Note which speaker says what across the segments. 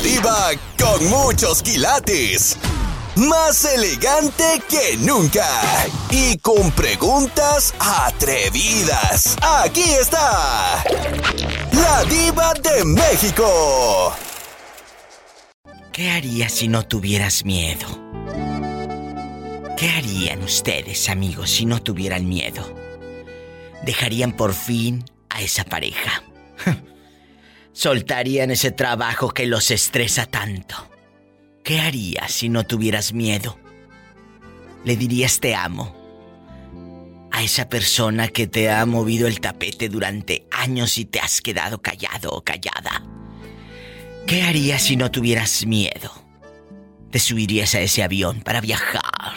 Speaker 1: Diva con muchos quilates. Más elegante que nunca. Y con preguntas atrevidas. Aquí está. La diva de México.
Speaker 2: ¿Qué harías si no tuvieras miedo? ¿Qué harían ustedes, amigos, si no tuvieran miedo? ¿Dejarían por fin a esa pareja? ¿Soltarían ese trabajo que los estresa tanto? ¿Qué harías si no tuvieras miedo? ¿Le dirías te amo? A esa persona que te ha movido el tapete durante años y te has quedado callado o callada. ¿Qué harías si no tuvieras miedo? ¿Te subirías a ese avión para viajar?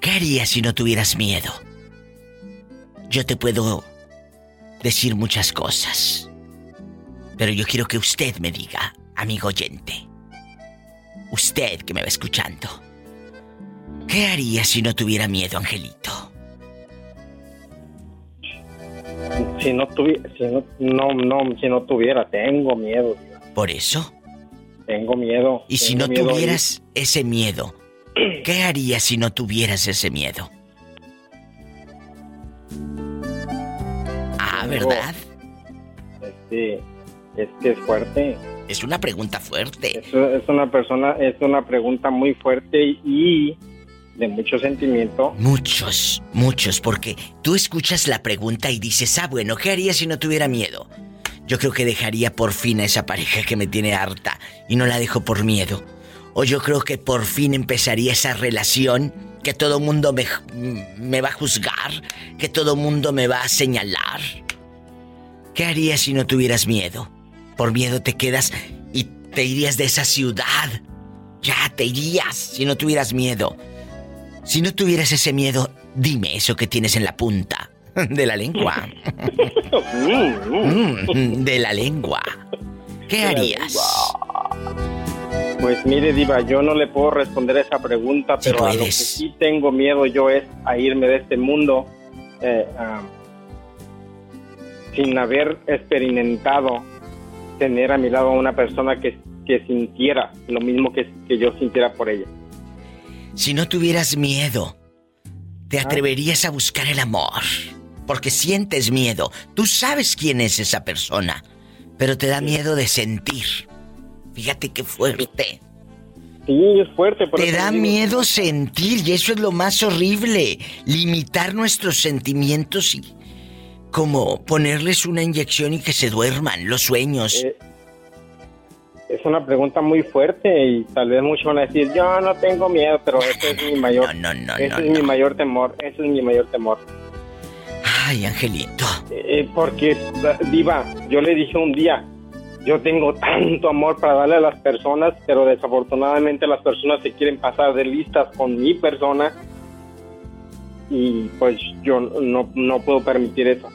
Speaker 2: ¿Qué harías si no tuvieras miedo? Yo te puedo decir muchas cosas, pero yo quiero que usted me diga, amigo oyente, usted que me va escuchando, ¿qué haría si no tuviera miedo, Angelito?
Speaker 3: Si no tuviera, si no, no, no, si no tuviera, tengo miedo.
Speaker 2: ¿Por eso?
Speaker 3: Tengo miedo.
Speaker 2: Y si no tuvieras ese miedo, ¿qué harías si no tuvieras ese miedo? Ah, ¿verdad?
Speaker 3: Sí, es que es fuerte.
Speaker 2: Es una pregunta fuerte.
Speaker 3: Es, es una persona, es una pregunta muy fuerte y de mucho sentimiento.
Speaker 2: Muchos, muchos, porque tú escuchas la pregunta y dices, ah, bueno, ¿qué haría si no tuviera miedo? Yo creo que dejaría por fin a esa pareja que me tiene harta y no la dejo por miedo. O yo creo que por fin empezaría esa relación que todo mundo me, me va a juzgar, que todo mundo me va a señalar. ¿Qué harías si no tuvieras miedo? Por miedo te quedas y te irías de esa ciudad. Ya te irías si no tuvieras miedo. Si no tuvieras ese miedo, dime eso que tienes en la punta de la lengua. Mm, de la lengua. ¿Qué harías?
Speaker 3: Pues mire, Diva, yo no le puedo responder a esa pregunta, pero a lo que sí tengo miedo yo es a irme de este mundo eh, sin haber experimentado tener a mi lado a una persona que, que sintiera lo mismo que, que yo sintiera por ella.
Speaker 2: Si no tuvieras miedo, ¿te atreverías a buscar el amor? Porque sientes miedo. Tú sabes quién es esa persona, pero te da miedo de sentir. Fíjate qué fuerte.
Speaker 3: Sí, es fuerte.
Speaker 2: Te da miedo sentir y eso es lo más horrible. Limitar nuestros sentimientos y como ponerles una inyección y que se duerman los sueños.
Speaker 3: Eh, es una pregunta muy fuerte y tal vez muchos van a decir, yo no tengo miedo, pero ese es mi mayor...
Speaker 2: No, no, no,
Speaker 3: ese es mi mayor temor, ese es mi mayor temor.
Speaker 2: Ay, Angelito.
Speaker 3: Eh, porque, Diva, yo le dije un día, yo tengo tanto amor para darle a las personas, pero desafortunadamente las personas se quieren pasar de listas con mi persona y pues yo no, no puedo permitir eso.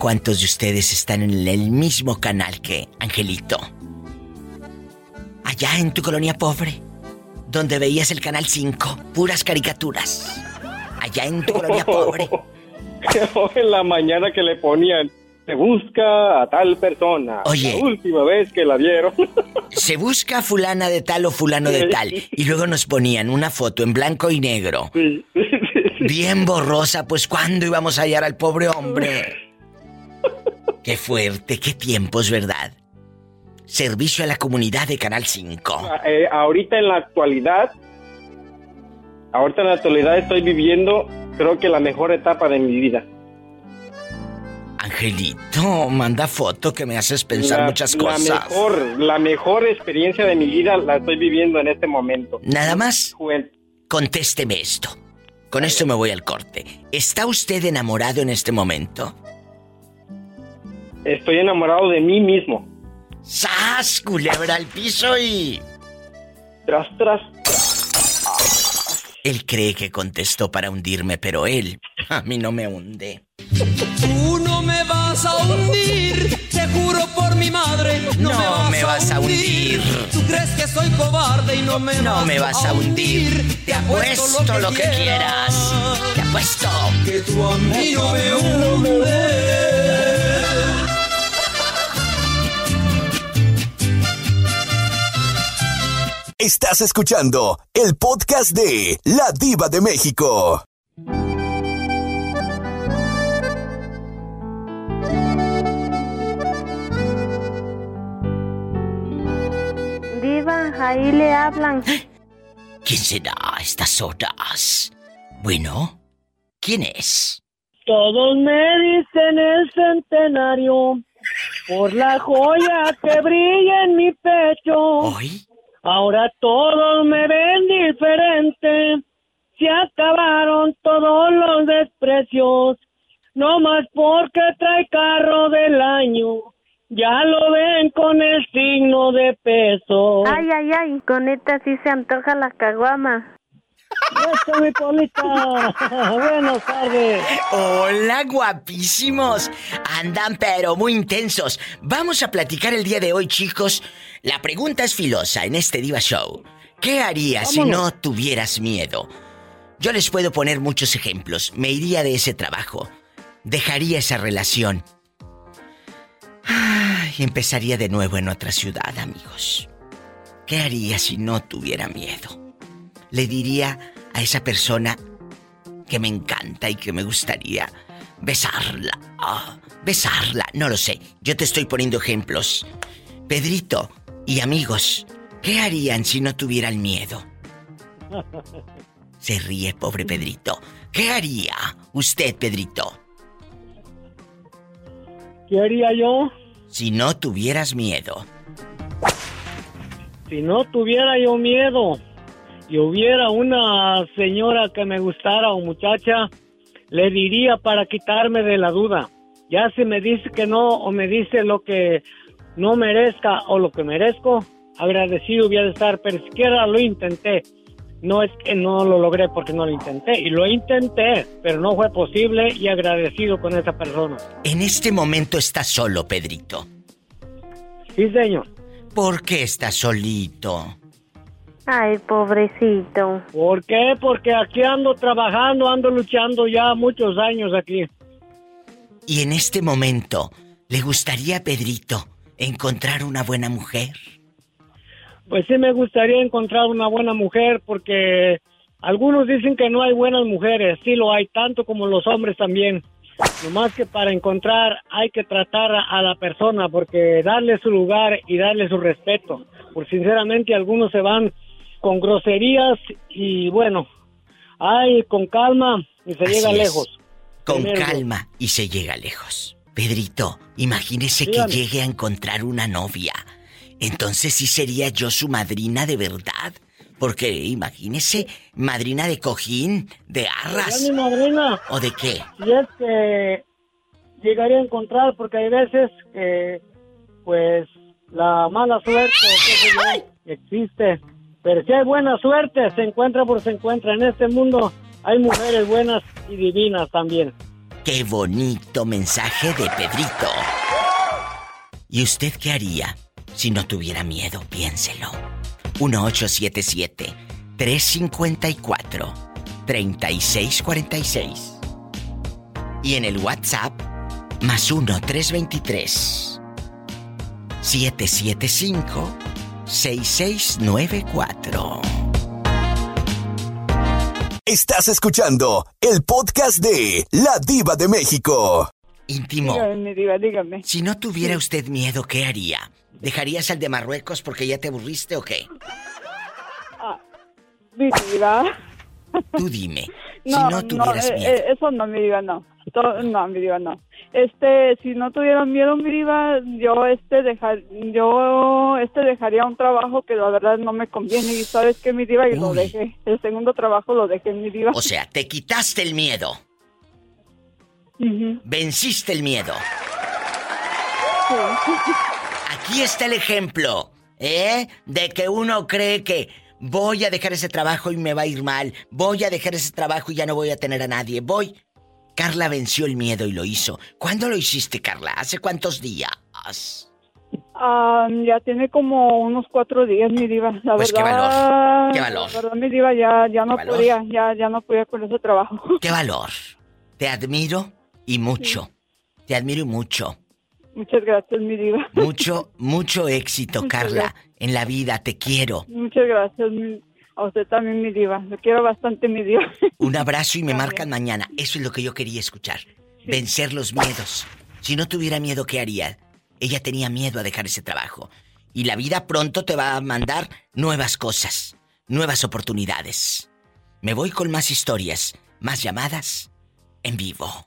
Speaker 2: ¿Cuántos de ustedes están en el mismo canal que Angelito? Allá en tu colonia pobre, donde veías el canal 5, puras caricaturas. Allá en tu colonia pobre.
Speaker 3: en la mañana que le ponían, se busca a tal persona.
Speaker 2: Oye.
Speaker 3: La última vez que la vieron.
Speaker 2: se busca a fulana de tal o fulano de tal. Y luego nos ponían una foto en blanco y negro. Bien borrosa, pues ¿cuándo íbamos a hallar al pobre hombre? Qué fuerte, qué tiempos, ¿verdad? Servicio a la comunidad de Canal 5.
Speaker 3: Ah, eh, ahorita en la actualidad, ahorita en la actualidad estoy viviendo, creo que la mejor etapa de mi vida.
Speaker 2: Angelito, manda foto que me haces pensar muchas cosas.
Speaker 3: La mejor, la mejor experiencia de mi vida la estoy viviendo en este momento.
Speaker 2: Nada más. Contésteme esto. Con esto me voy al corte. ¿Está usted enamorado en este momento?
Speaker 3: Estoy enamorado de mí mismo.
Speaker 2: ¡Sas! Culebra al piso y.
Speaker 3: Tras, tras.
Speaker 2: Él cree que contestó para hundirme, pero él a mí no me hunde.
Speaker 4: Tú no me vas a hundir, te juro por mi madre, no, me, vas, a hundir. Tú crees que soy cobarde y no me,
Speaker 2: no
Speaker 4: vas,
Speaker 2: me vas a hundir. Te apuesto lo que, quieras. Te apuesto.
Speaker 4: Que tú a mí no me hundes.
Speaker 1: Estás escuchando el podcast de La Diva de México.
Speaker 5: Diva, ahí le hablan.
Speaker 2: ¿Quién será a estas horas? Bueno, ¿quién es?
Speaker 6: Todos me dicen el centenario por la joya que brilla en mi pecho.
Speaker 2: ¿Hoy?
Speaker 6: Ahora todos me ven diferente. Se acabaron todos los desprecios. No más porque trae carro del año. Ya lo ven con el signo de peso.
Speaker 5: Ay, ay, ay, con esta sí se antoja la caguama.
Speaker 6: Eso, mi Polita. Buenas tardes.
Speaker 2: Hola, guapísimos. Andan pero muy intensos. Vamos a platicar el día de hoy, chicos. La pregunta es filosa en este Diva Show. ¿Qué harías si no tuvieras miedo? Yo les puedo poner muchos ejemplos. Me iría de ese trabajo. Dejaría esa relación. Y empezaría de nuevo en otra ciudad, amigos. ¿Qué haría si no tuviera miedo? Le diría a esa persona que me encanta y que me gustaría besarla. Ah, besarla, no lo sé. Yo te estoy poniendo ejemplos. Pedrito y amigos, ¿qué harían si no tuvieran miedo? Se ríe, pobre Pedrito. ¿Qué haría usted, Pedrito?
Speaker 6: ¿Qué haría yo?
Speaker 2: Si no tuvieras miedo.
Speaker 6: Si no tuviera yo miedo y hubiera una señora que me gustara o muchacha, le diría para quitarme de la duda. Ya si me dice que no o me dice lo que no merezca o lo que merezco, agradecido voy a estar, pero siquiera lo intenté. No es que no lo logré porque no lo intenté, y lo intenté, pero no fue posible y agradecido con esa persona.
Speaker 2: En este momento estás solo, Pedrito.
Speaker 6: Sí, señor.
Speaker 2: ¿Por qué estás solito?
Speaker 5: Ay, pobrecito.
Speaker 6: ¿Por qué? Porque aquí ando trabajando, ando luchando ya muchos años aquí.
Speaker 2: Y en este momento, ¿le gustaría a Pedrito encontrar una buena mujer?
Speaker 6: Pues sí me gustaría encontrar una buena mujer porque algunos dicen que no hay buenas mujeres, sí lo hay, tanto como los hombres también. Nomás que para encontrar hay que tratar a la persona porque darle su lugar y darle su respeto. Porque sinceramente algunos se van con groserías y bueno, ay, con calma y se
Speaker 2: Así
Speaker 6: llega
Speaker 2: es.
Speaker 6: lejos.
Speaker 2: Con calma y se llega lejos. Pedrito, imagínese que llegue a encontrar una novia. Entonces sí sería yo su madrina de verdad. Porque imagínese, madrina de cojín, de arras.
Speaker 6: mi madrina,
Speaker 2: ¿O de qué?
Speaker 6: si es que llegaría a encontrar, porque hay veces que, pues, la mala suerte existe. Pero si hay buena suerte, se encuentra por se encuentra. En este mundo hay mujeres buenas y divinas también.
Speaker 2: Qué bonito mensaje de Pedrito. ¿Y usted qué haría si no tuviera miedo? Piénselo. 1877-354-3646. Y en el WhatsApp, más 1-323. 775-6694.
Speaker 1: Estás escuchando el podcast de La Diva de México.
Speaker 2: Íntimo.
Speaker 7: Dígame, mi diva, dígame.
Speaker 2: Si no tuviera usted miedo, ¿qué haría? ¿Dejarías al de Marruecos porque ya te aburriste o qué?
Speaker 7: Mi diva.
Speaker 2: Tú dime.
Speaker 7: No,
Speaker 2: si no
Speaker 7: no,
Speaker 2: tuvieras
Speaker 7: eh,
Speaker 2: miedo.
Speaker 7: eh, eso no, mi diva, no. No, mi diva, no. Este, si no tuviera miedo, mi diva, yo este dejar, yo este dejaría un trabajo que la verdad no me conviene y sabes que mi diva y lo dejé. El segundo trabajo lo dejé, mi diva.
Speaker 2: O sea, te quitaste el miedo. Venciste el miedo.
Speaker 7: sí.
Speaker 2: Aquí está el ejemplo, ¿eh? De que uno cree que voy a dejar ese trabajo y me va a ir mal. Voy a dejar ese trabajo y ya no voy a tener a nadie. Voy. Carla venció el miedo y lo hizo. ¿Cuándo lo hiciste, Carla? ¿Hace cuántos días?
Speaker 7: Ya tiene como unos cuatro días, mi diva. La
Speaker 2: Pues, qué valor, qué valor.
Speaker 7: La verdad, mi diva, ya, ya no
Speaker 2: valor.
Speaker 7: podía, ya, ya no podía con ese trabajo.
Speaker 2: ¡Qué valor! Te admiro y mucho. Te admiro y mucho.
Speaker 7: Muchas gracias, mi diva.
Speaker 2: Mucho, mucho éxito, Carla, en la vida. Te quiero.
Speaker 7: Muchas gracias, a usted también, mi diva. Lo quiero bastante, mi diva.
Speaker 2: Un abrazo y me marcan mañana. Eso es lo que yo quería escuchar. Vencer los miedos. Si no tuviera miedo, ¿qué haría? Ella tenía miedo a dejar ese trabajo. Y la vida pronto te va a mandar nuevas cosas, nuevas oportunidades. Me voy con más historias, más llamadas en vivo.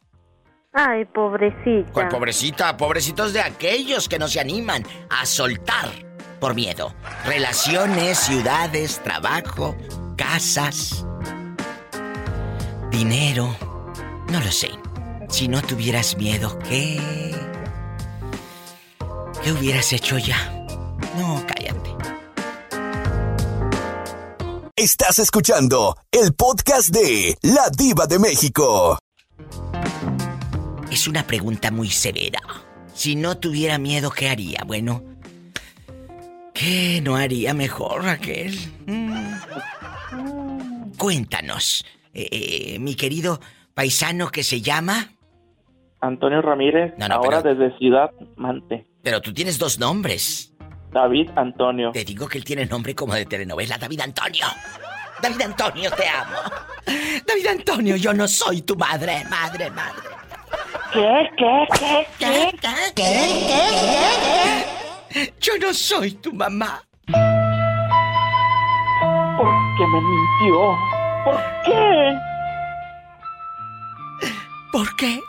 Speaker 5: Ay, pobrecita.
Speaker 2: ¿Cuál pobrecita? Pobrecitos de aquellos que no se animan a soltar por miedo. Relaciones, ciudades, trabajo, casas, dinero. No lo sé. Si no tuvieras miedo, ¿qué? ¿Qué hubieras hecho ya? No, cállate.
Speaker 1: Estás escuchando el podcast de La Diva de México.
Speaker 2: Es una pregunta muy severa. Si no tuviera miedo, ¿qué haría? Bueno, ¿qué no haría mejor, Raquel? Mm. Cuéntanos, eh, eh, mi querido paisano que se llama...
Speaker 8: Antonio Ramírez, ahora desde Ciudad Mante.
Speaker 2: Pero tú tienes dos nombres.
Speaker 8: David Antonio.
Speaker 2: Te digo que él tiene nombre como de telenovela, David Antonio. David Antonio, te amo. David Antonio, yo no soy tu madre, madre, madre.
Speaker 8: ¿Qué? ¿Qué? ¿Qué? ¿Qué? ¿Qué? ¿Qué?
Speaker 2: ¿Qué? Yo no soy tu mamá.
Speaker 8: ¿Por qué me mintió? ¿Por qué?
Speaker 2: ¿Por qué?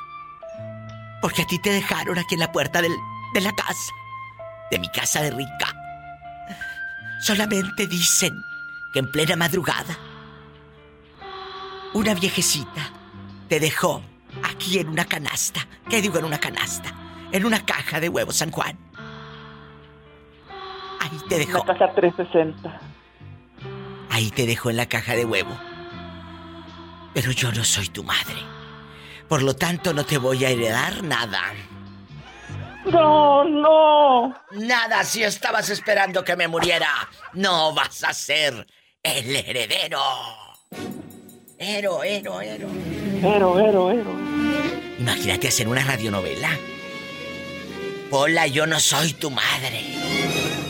Speaker 2: Porque a ti te dejaron aquí en la puerta del, de la casa de mi casa de rica. Solamente dicen que en plena madrugada una viejecita te dejó aquí en una canasta. ¿Qué digo en una canasta? En una caja de huevos San Juan. Ahí te dejó.
Speaker 8: La caja 360.
Speaker 2: Ahí te dejó en la caja de huevo. Pero yo no soy tu madre. Por lo tanto, no te voy a heredar nada.
Speaker 8: No, no.
Speaker 2: Nada si estabas esperando que me muriera. No vas a ser el heredero. Ero, ero, ero.
Speaker 8: Ero, ero, ero.
Speaker 2: Imagínate hacer una radionovela. Pola, yo no soy tu madre.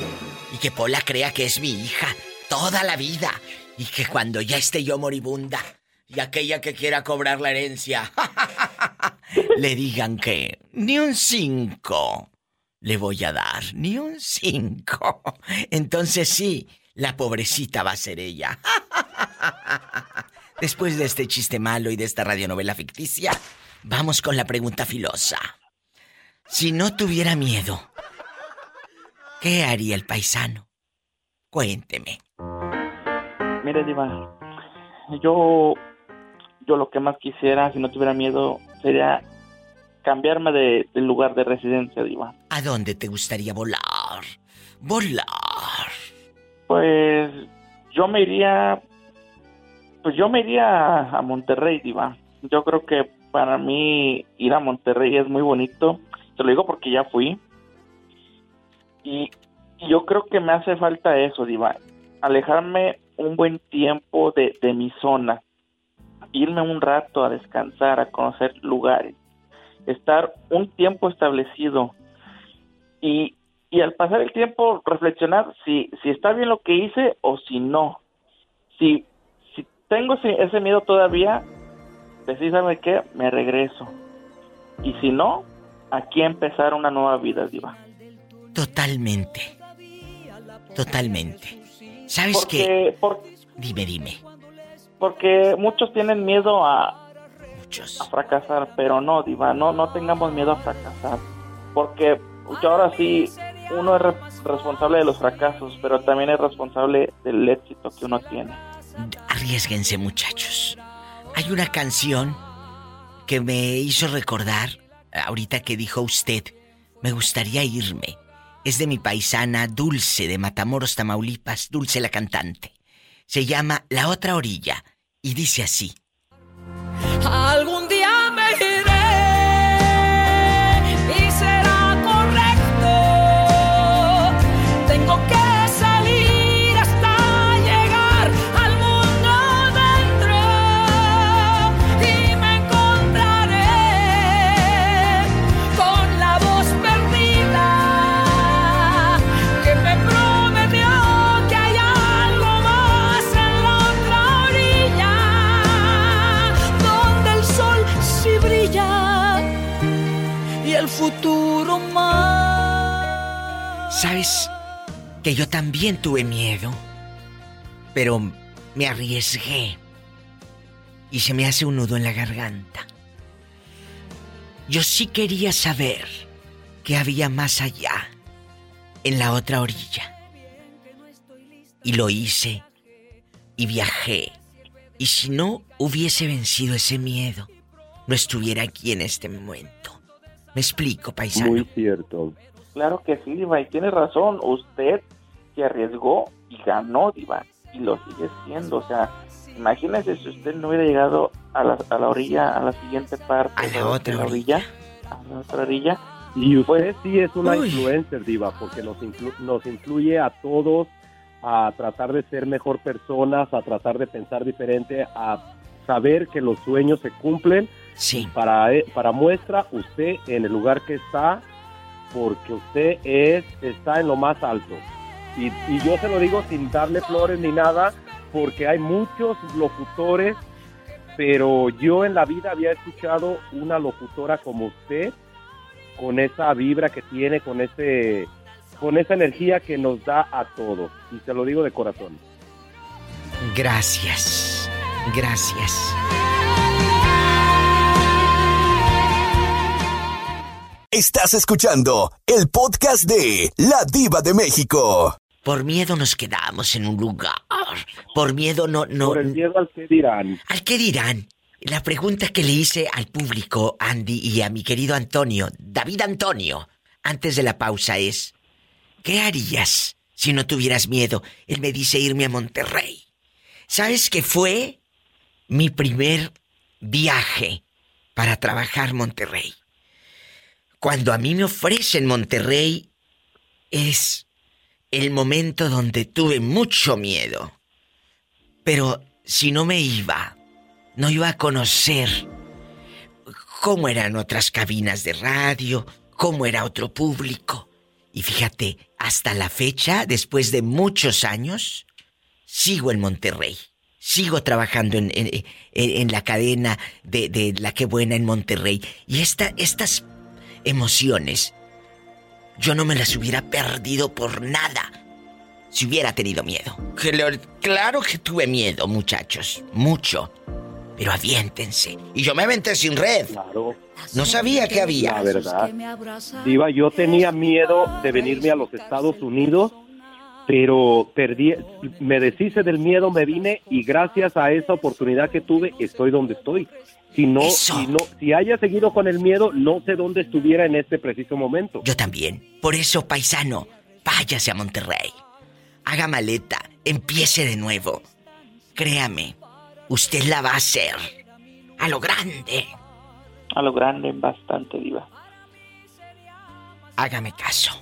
Speaker 2: Que Pola crea que es mi hija toda la vida. Y que cuando ya esté yo moribunda y aquella que quiera cobrar la herencia le digan que ni un cinco le voy a dar, ni un cinco. Entonces sí, la pobrecita va a ser ella. Después de este chiste malo y de esta radionovela ficticia, vamos con la pregunta filosa. Si no tuviera miedo, ¿qué haría el paisano? Cuénteme.
Speaker 8: Mire, Diva, yo yo lo que más quisiera, si no tuviera miedo, sería cambiarme de, lugar de residencia, Diva.
Speaker 2: ¿A dónde te gustaría volar? Volar.
Speaker 8: Pues yo me iría, pues yo me iría a Monterrey, Diva. Yo creo que para mí ir a Monterrey es muy bonito. Te lo digo porque ya fui. Y, yo creo que me hace falta eso, Diva. Alejarme un buen tiempo de, de mi zona irme un rato a descansar, a conocer lugares, estar un tiempo establecido y, y al pasar el tiempo reflexionar si, si está bien lo que hice o si no. Si, si tengo ese, miedo todavía, ¿sabe qué? Me regreso. Y si no, aquí empezar una nueva vida, Diva.
Speaker 2: Totalmente. Totalmente. ¿Sabes qué? Dime, dime
Speaker 8: porque muchos tienen miedo a, a fracasar, pero no, Diva, no, no tengamos miedo a fracasar, porque ahora sí, uno es responsable de los fracasos, pero también es responsable del éxito que uno tiene.
Speaker 2: Arriesguense, muchachos. Hay una canción que me hizo recordar, ahorita que dijo usted, me gustaría irme. Es de mi paisana Dulce de Matamoros, Tamaulipas, Dulce la cantante. Se llama La otra orilla y dice así. ¿Sabes que yo también tuve miedo? Pero me arriesgué y se me hace un nudo en la garganta. Yo sí quería saber qué había más allá, en la otra orilla. Y lo hice y viajé. Y si no hubiese vencido ese miedo, no estuviera aquí en este momento. ¿Me explico, paisano?
Speaker 8: Muy cierto. Claro que sí, Diva, y tiene razón. Usted se arriesgó y ganó, Diva, y lo sigue siendo. O sea, imagínese si usted no hubiera llegado a la, a la orilla, a la siguiente parte.
Speaker 2: A la otra orilla.
Speaker 8: A la otra orilla.
Speaker 9: Y usted sí es una influencer, Diva, porque nos, nos influye a todos a tratar de ser mejor personas, a tratar de pensar diferente, a saber que los sueños se cumplen.
Speaker 2: Sí.
Speaker 9: Para, eh, para muestra, usted en el lugar que está, porque usted es, está en lo más alto. Y, y yo se lo digo sin darle flores ni nada, porque hay muchos locutores, pero yo en la vida había escuchado una locutora como usted, con esa vibra que tiene, con ese con esa energía que nos da a todos. Y te lo digo de corazón.
Speaker 2: Gracias. Gracias.
Speaker 1: Estás escuchando el podcast de La Diva de México.
Speaker 2: Por miedo nos quedamos en un lugar. Por miedo no, no.
Speaker 9: Por el miedo al que dirán.
Speaker 2: Al que dirán. La pregunta que le hice al público, Andy, y a mi querido Antonio, David Antonio, antes de la pausa es, ¿qué harías si no tuvieras miedo? Él me dice irme a Monterrey. ¿Sabes qué fue mi primer viaje para trabajar Monterrey? Cuando a mí me ofrecen Monterrey es el momento donde tuve mucho miedo. Pero si no me iba, no iba a conocer cómo eran otras cabinas de radio, cómo era otro público. Y fíjate, hasta la fecha, después de muchos años, sigo en Monterrey. Sigo trabajando en, la cadena de, de, La Que Buena en Monterrey. Y esta, estas emociones, yo no me las hubiera perdido por nada si hubiera tenido miedo. Claro que tuve miedo, muchachos, mucho. Pero aviéntense. Y yo me aventé sin red.
Speaker 9: Claro.
Speaker 2: No sabía que había.
Speaker 9: La verdad. Diva, yo tenía miedo de venirme a los Estados Unidos, pero perdí, me deshice del miedo, me vine y gracias a esa oportunidad que tuve, estoy donde estoy. Si no, si no, si haya seguido con el miedo, no sé dónde estuviera en este preciso momento.
Speaker 2: Yo también. Por eso, paisano, váyase a Monterrey. Haga maleta, empiece de nuevo. Créame, usted la va a hacer. A lo grande.
Speaker 8: A lo grande, bastante, Diva.
Speaker 2: Hágame caso.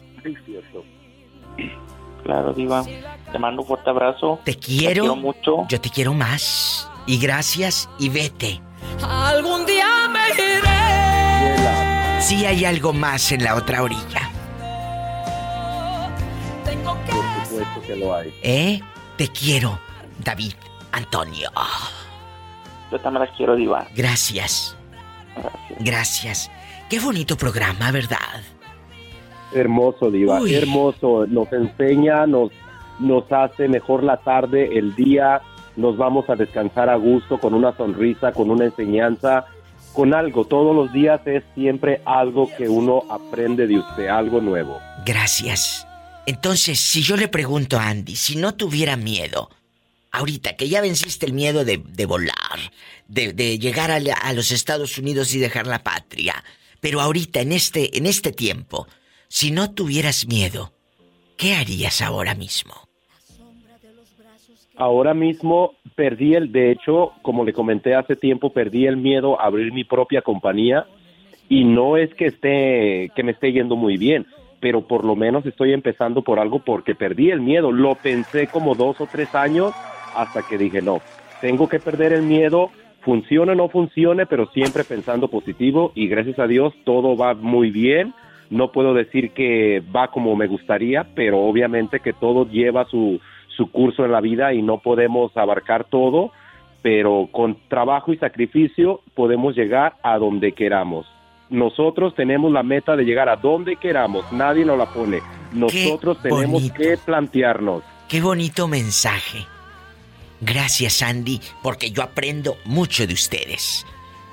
Speaker 8: Claro, Diva. Te mando un fuerte abrazo.
Speaker 2: Te quiero. Te quiero mucho. Yo te quiero más. Y gracias y vete.
Speaker 4: Algún día me iré.
Speaker 2: Sí hay algo más en la otra orilla.
Speaker 9: Por supuesto que lo hay.
Speaker 2: ¿Eh? Te quiero, David Antonio.
Speaker 8: Yo también la quiero, Diva.
Speaker 2: Gracias. Gracias. Gracias. Qué bonito programa, ¿verdad?
Speaker 9: Hermoso, Diva. Hermoso. Nos enseña, nos, nos hace mejor la tarde, el día nos vamos a descansar a gusto con una sonrisa, con una enseñanza, con algo. Todos los días es siempre algo que uno aprende de usted, algo nuevo.
Speaker 2: Gracias. Entonces, si yo le pregunto a Andy, si no tuviera miedo, ahorita que ya venciste el miedo de, volar, de, llegar a, a, los Estados Unidos y dejar la patria, pero ahorita, en este, en este tiempo, si no tuvieras miedo, ¿qué harías ahora mismo?
Speaker 9: Ahora mismo perdí el, de hecho, como le comenté hace tiempo, perdí el miedo a abrir mi propia compañía y no es que esté, que me esté yendo muy bien, pero por lo menos estoy empezando por algo porque perdí el miedo. Lo pensé como dos o tres años hasta que dije, no, tengo que perder el miedo, funcione o no funcione, pero siempre pensando positivo y gracias a Dios todo va muy bien. No puedo decir que va como me gustaría, pero obviamente que todo lleva su, su curso en la vida y no podemos abarcar todo, pero con trabajo y sacrificio podemos llegar a donde queramos. Nosotros tenemos la meta de llegar a donde queramos, nadie nos la pone. nosotros tenemos que plantearnos.
Speaker 2: Qué bonito mensaje. Gracias, Andy, porque yo aprendo mucho de ustedes.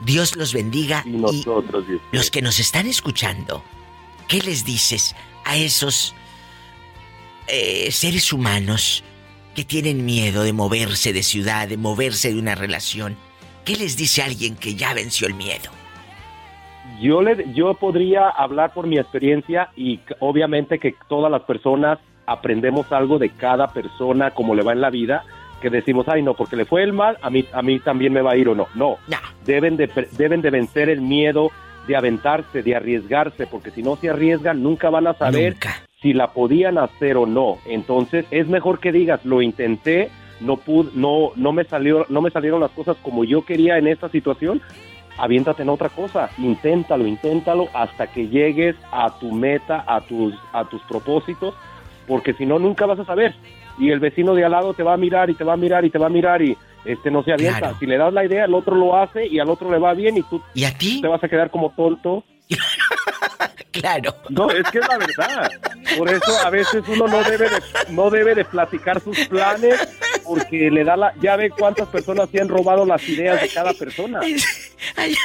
Speaker 2: Dios los bendiga.
Speaker 9: Y nosotros,
Speaker 2: los que nos están escuchando, ¿qué les dices a esos eh, seres humanos que tienen miedo de moverse de ciudad, de moverse de una relación? ¿Qué les dice alguien que ya venció el miedo?
Speaker 9: Yo, le, yo podría hablar por mi experiencia y obviamente que todas las personas aprendemos algo de cada persona, como le va en la vida, que decimos, ay no, porque le fue el mal, a mí, a mí también me va a ir o no. No, Deben, de, deben de vencer el miedo de aventarse, de arriesgarse, porque si no se arriesgan nunca van a saber si la podían hacer o no. Entonces es mejor que digas, lo intenté, no pude, no, no me salió, no me salieron las cosas como yo quería en esta situación. Aviéntate en otra cosa, inténtalo, inténtalo hasta que llegues a tu meta, a tus, a tus propósitos, porque si no nunca vas a saber y el vecino de al lado te va a mirar y te va a mirar y te va a mirar y este no se avienta. Si le das la idea, el otro lo hace y al otro le va bien y tú
Speaker 2: ¿Y a ti?
Speaker 9: te vas a quedar como tonto.
Speaker 2: claro.
Speaker 9: No, es que es la verdad. Por eso a veces uno no debe de, no debe de platicar sus planes porque le da la ya ve cuántas personas se han robado las ideas de cada persona.
Speaker 2: Ay,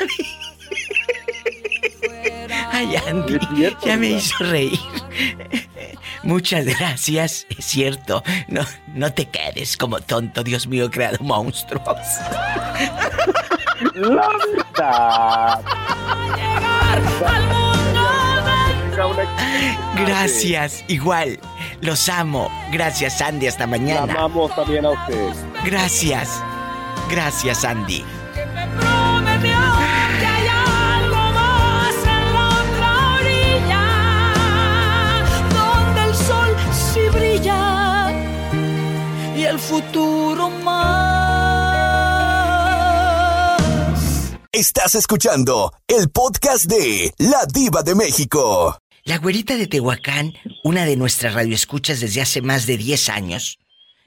Speaker 2: Ay Andy, ya me hizo reír. Muchas gracias, es cierto. No, no te quedes como tonto, Dios mío, he creado monstruos.
Speaker 9: La verdad.
Speaker 2: Gracias, igual. Los amo. Gracias, Andy. Hasta mañana.
Speaker 9: La amamos también a usted.
Speaker 2: Gracias. Gracias, Andy.
Speaker 4: el futuro más.
Speaker 1: Estás escuchando el podcast de La Diva de México.
Speaker 2: La güerita de Tehuacán, una de nuestras radioescuchas desde hace más de 10 años,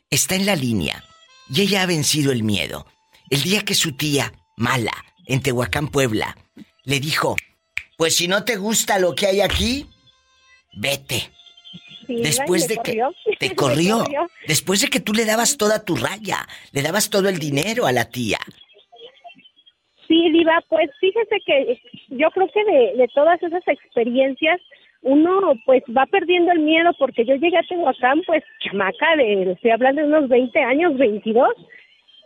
Speaker 2: está en la línea y ella ha vencido el miedo. El día que su tía, mala, en Tehuacán, Puebla, le dijo, pues si no te gusta lo que hay aquí, vete después de que te corrió, después de que tú le dabas toda tu raya, le dabas todo el dinero a la tía.
Speaker 10: Sí, Diva, pues fíjese que yo creo que de, todas esas experiencias uno pues va perdiendo el miedo porque yo llegué a Tehuacán pues chamaca de, estoy hablando de unos 20 años, 22.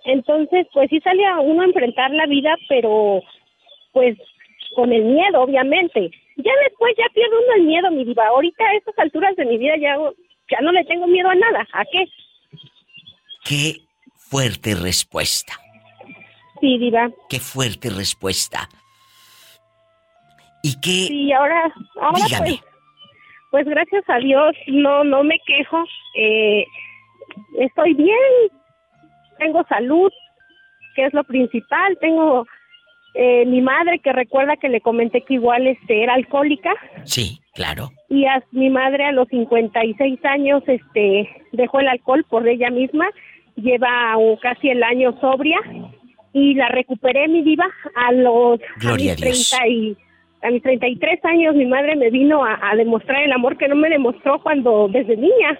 Speaker 10: Entonces pues sí salía uno a enfrentar la vida, pero pues con el miedo obviamente. Ya después ya pierdo uno el miedo, mi diva. Ahorita a estas alturas de mi vida ya, ya no le tengo miedo a nada. ¿A qué?
Speaker 2: Qué fuerte respuesta.
Speaker 10: Sí, diva.
Speaker 2: Qué fuerte respuesta. ¿Y qué?
Speaker 10: Sí, ahora, ahora pues, pues gracias a Dios no, no me quejo. Eh, estoy bien, tengo salud, que es lo principal. Tengo eh, mi madre que recuerda que le comenté que igual este era alcohólica.
Speaker 2: Sí, claro.
Speaker 10: Y a mi madre a los 56 años este dejó el alcohol por ella misma, lleva casi el año sobria y la recuperé mi diva a los
Speaker 2: a mis, 30
Speaker 10: y, a mis 33 años mi madre me vino a, a demostrar el amor que no me demostró cuando desde niña.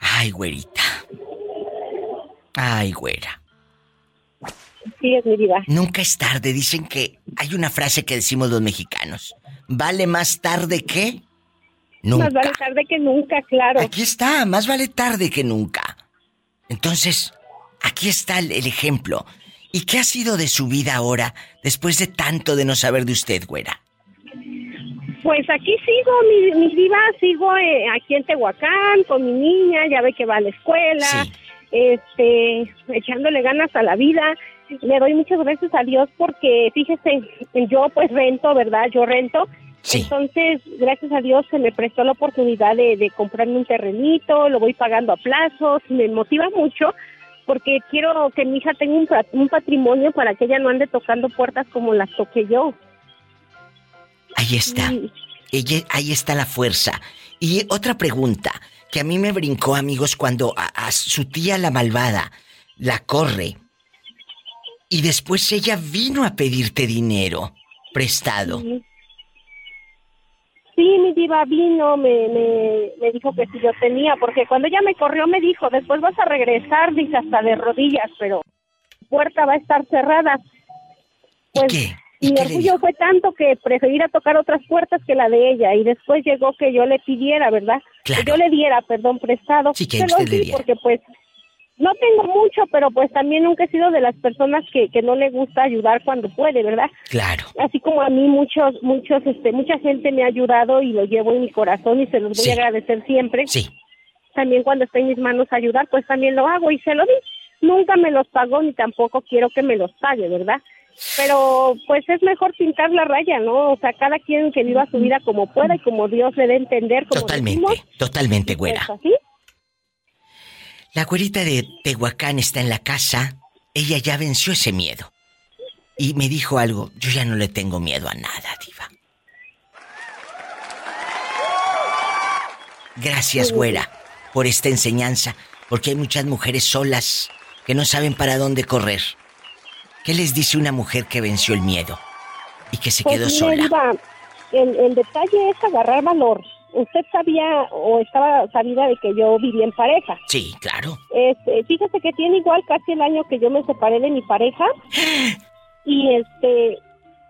Speaker 2: Ay, güerita. Ay, güera.
Speaker 10: Sí, es mi vida.
Speaker 2: Nunca es tarde. Dicen que hay una frase que decimos los mexicanos. ¿Vale más tarde que? Nunca.
Speaker 10: Más vale tarde que nunca, claro.
Speaker 2: Aquí está, más vale tarde que nunca. Entonces, aquí está el, ejemplo. ¿Y qué ha sido de su vida ahora, después de tanto de no saber de usted, güera?
Speaker 10: Pues aquí sigo, mi, mi diva, sigo eh, aquí en Tehuacán con mi niña, ya ve que va a la escuela, este, echándole ganas a la vida le doy muchas gracias a Dios porque, fíjese, yo pues rento, ¿verdad? Yo rento. Entonces, gracias a Dios se me prestó la oportunidad de, comprarme un terrenito, lo voy pagando a plazos, me motiva mucho porque quiero que mi hija tenga un, patrimonio para que ella no ande tocando puertas como las toqué yo.
Speaker 2: Ahí está. Ella, ahí está la fuerza. Y otra pregunta que a mí me brincó, amigos, cuando a su tía la malvada la corre y después ella vino a pedirte dinero prestado.
Speaker 10: Sí, mi diva vino, me, me, me dijo que si yo tenía, porque cuando ella me corrió me dijo, después vas a regresar, dice, hasta de rodillas, pero puerta va a estar cerrada. Pues,
Speaker 2: ¿Qué?
Speaker 10: Y mi orgullo fue tanto que preferí a tocar otras puertas que la de ella. Y después llegó que yo le pidiera, ¿verdad?
Speaker 2: Claro.
Speaker 10: Que yo le diera, perdón, prestado.
Speaker 2: Sí, que
Speaker 10: Se lo
Speaker 2: le diera.
Speaker 10: Porque pues no tengo mucho, pero pues también nunca he sido de las personas que, que no le gusta ayudar cuando puede, ¿verdad?
Speaker 2: Claro.
Speaker 10: Así como a mí muchos, muchos, este, mucha gente me ha ayudado y lo llevo en mi corazón y se los voy
Speaker 2: Sí.
Speaker 10: a agradecer siempre.
Speaker 2: Sí.
Speaker 10: También cuando está en mis manos ayudar, pues también lo hago y se lo di. Nunca me los pagó ni tampoco quiero que me los pague, ¿verdad? Pero pues es mejor pintar la raya, ¿no? O sea, cada quien que viva su vida como pueda y como Dios le dé a entender. Como
Speaker 2: Totalmente,
Speaker 10: decimos,
Speaker 2: totalmente,
Speaker 10: pues,
Speaker 2: güera.
Speaker 10: así.
Speaker 2: La güerita de Tehuacán está en la casa. Ella ya venció ese miedo. Y me dijo algo. Yo ya no le tengo miedo a nada, diva. Gracias, güera, por esta enseñanza. Porque hay muchas mujeres solas que no saben para dónde correr. ¿Qué les dice una mujer que venció el miedo? Y que se
Speaker 10: Pues,
Speaker 2: quedó sola.
Speaker 10: Diva, el, el detalle es agarrar valor. Usted sabía o estaba sabida de que yo vivía en pareja.
Speaker 2: Sí, claro.
Speaker 10: Este, fíjese que tiene igual casi el año que yo me separé de mi pareja y este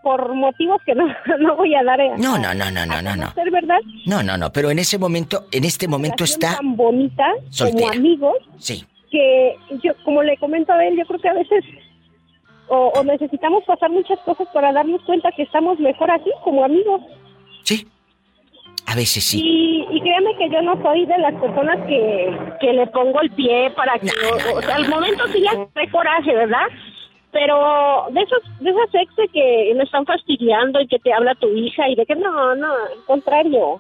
Speaker 10: por motivos que no, no voy a dar. a-
Speaker 2: No, no, no, no, no, no, no.
Speaker 10: conocer, ¿verdad?
Speaker 2: No, no, no, pero en ese momento, en este momento está...
Speaker 10: tan bonita
Speaker 2: soltera.
Speaker 10: como amigos
Speaker 2: Sí,
Speaker 10: que yo como le comento a él, yo creo que a veces o, o necesitamos pasar muchas cosas para darnos cuenta que estamos mejor así como amigos.
Speaker 2: sí. Veces sí.
Speaker 10: Y, y créame que yo no soy de las personas que, que le pongo el pie para que... o, o sea, al momento sí le hace coraje, ¿verdad? Pero de esos, de esas ex que me están fastidiando y que te habla tu hija y de que no, no, al contrario.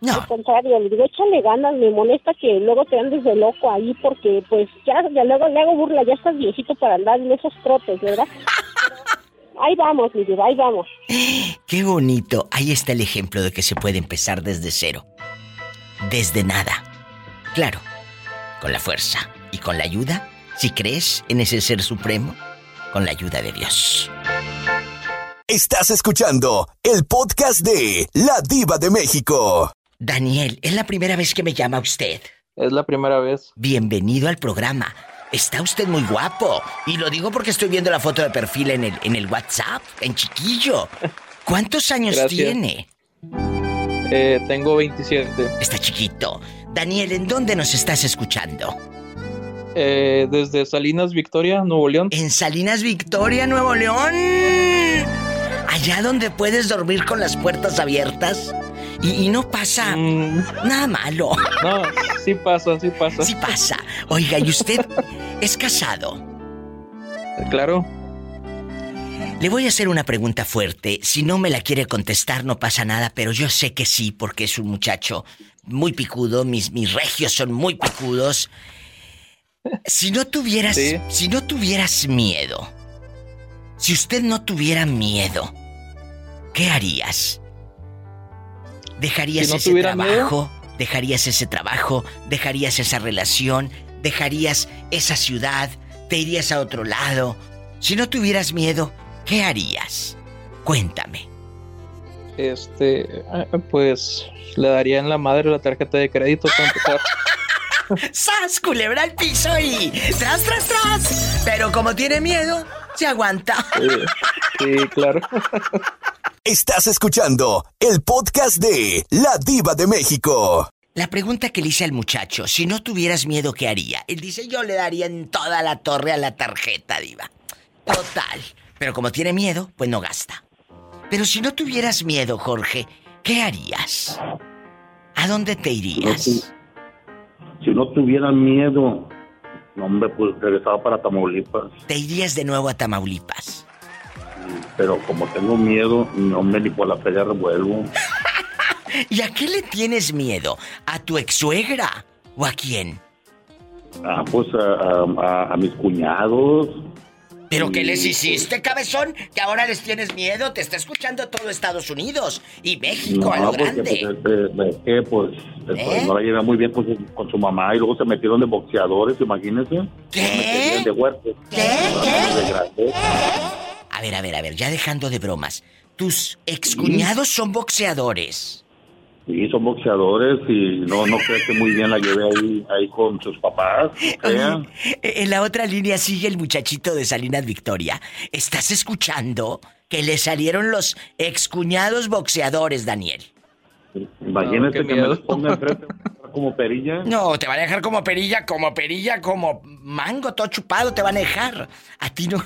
Speaker 2: No.
Speaker 10: Al contrario, le digo, échale ganas, me molesta que luego te andes de loco ahí porque pues ya, ya luego le hago burla, ya estás viejito para andar en esos trotes, ¿verdad? Ahí vamos, mi vida, ahí vamos.
Speaker 2: Qué bonito. Ahí está el ejemplo de que se puede empezar desde cero. Desde nada. Claro. Con la fuerza y con la ayuda, si crees en ese ser supremo, con la ayuda de Dios.
Speaker 1: Estás escuchando el podcast de La Diva de México.
Speaker 2: Daniel, es la primera vez que me llama usted.
Speaker 11: Es la primera vez.
Speaker 2: Bienvenido al programa. Está usted muy guapo. Y lo digo porque estoy viendo la foto de perfil en el, en el WhatsApp, en chiquillo. ¿Cuántos años
Speaker 11: Gracias.
Speaker 2: tiene?
Speaker 11: Eh, tengo 27.
Speaker 2: Está chiquito. Daniel, ¿en dónde nos estás escuchando?
Speaker 11: Eh, desde Salinas, Victoria, Nuevo León.
Speaker 2: En Salinas, Victoria, Nuevo León. Allá donde puedes dormir con las puertas abiertas. Y, y no pasa nada malo.
Speaker 11: Mm. No, sí pasa, sí pasa.
Speaker 2: Sí pasa. Oiga, ¿y usted es casado?
Speaker 11: Claro.
Speaker 2: Le voy a hacer una pregunta fuerte. Si no me la quiere contestar, no pasa nada, pero yo sé que sí, porque es un muchacho muy picudo. Mis, mis regios son muy picudos. Si no tuvieras.
Speaker 11: Sí.
Speaker 2: Si no tuvieras miedo. Si usted no tuviera miedo, ¿qué harías? ¿Dejarías
Speaker 11: Si no
Speaker 2: ese
Speaker 11: miedo.
Speaker 2: trabajo? ¿Dejarías ese trabajo? ¿Dejarías esa relación? ¿Dejarías esa ciudad? ¿Te irías a otro lado? Si no tuvieras miedo, ¿qué harías? Cuéntame.
Speaker 11: Este, eh, pues le daría en la madre la tarjeta de crédito para.
Speaker 2: ¡Sas, culebra al piso y tras, tras, tras! Pero como tiene miedo, se aguanta.
Speaker 11: Sí, claro.
Speaker 1: Estás escuchando el podcast de La Diva de México.
Speaker 2: La pregunta que le hice al muchacho, si no tuvieras miedo, ¿qué haría? Él dice, yo le daría en toda la torre a la tarjeta, diva. Total. Pero como tiene miedo, pues no gasta. Pero si no tuvieras miedo, Jorge, ¿qué harías? ¿A dónde te irías?
Speaker 12: Si no tuviera miedo, no, hombre, pues regresaba para Tamaulipas.
Speaker 2: Te irías de nuevo a Tamaulipas.
Speaker 12: Pero como tengo miedo, no me ni por la feria revuelvo.
Speaker 2: ¿Y a qué le tienes miedo? ¿A tu ex-suegra? ¿O a quién?
Speaker 12: Ah, pues a, a- a mis cuñados.
Speaker 2: ¿Pero qué les hiciste, cabezón? Que ahora les tienes miedo. Te está escuchando todo Estados Unidos y México a lo
Speaker 12: porque
Speaker 2: grande.
Speaker 12: pues, eh, eh, que, pues, eh,
Speaker 2: ¿Eh?
Speaker 12: no la llevé muy bien con su, con su mamá y luego se metieron de boxeadores, imagínense.
Speaker 2: ¿Qué?
Speaker 12: De huertos. De grandes.
Speaker 2: A ver, a ver, a ver, ya dejando de bromas. Tus excuñados son boxeadores.
Speaker 12: Sí, son boxeadores y no, no creo que muy bien la lleve ahí, ahí con sus papás.
Speaker 2: En la otra línea sigue el muchachito de Salinas Victoria. ¿Estás escuchando que le salieron los excuñados boxeadores, Daniel?
Speaker 12: Imagínate que me ponga enfrente como perilla.
Speaker 2: No, te van a dejar como perilla, como perilla, como mango todo chupado te van a dejar. A ti no.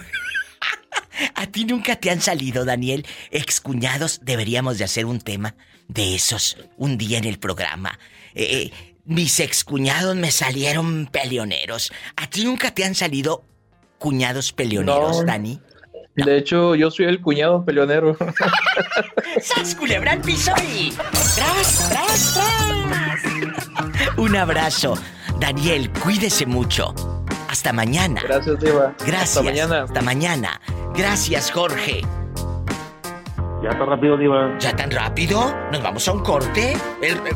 Speaker 2: A ti nunca te han salido, Daniel. Excuñados, deberíamos de hacer un tema de esos un día en el programa. Eh, eh, mis excuñados me salieron peleoneros. ¿A ti nunca te han salido cuñados peleoneros, Dani?
Speaker 11: De hecho, yo soy el cuñado peleonero.
Speaker 2: ¡Sas culebra al piso y... ¡Tras, tras, tras! Un abrazo. Daniel, cuídese mucho. Hasta mañana.
Speaker 11: Gracias, Diva.
Speaker 2: Gracias.
Speaker 11: Hasta mañana.
Speaker 2: Hasta mañana. Gracias, Jorge.
Speaker 12: Ya tan rápido, Diva.
Speaker 2: ¿Ya tan rápido? ¿Nos vamos a un corte?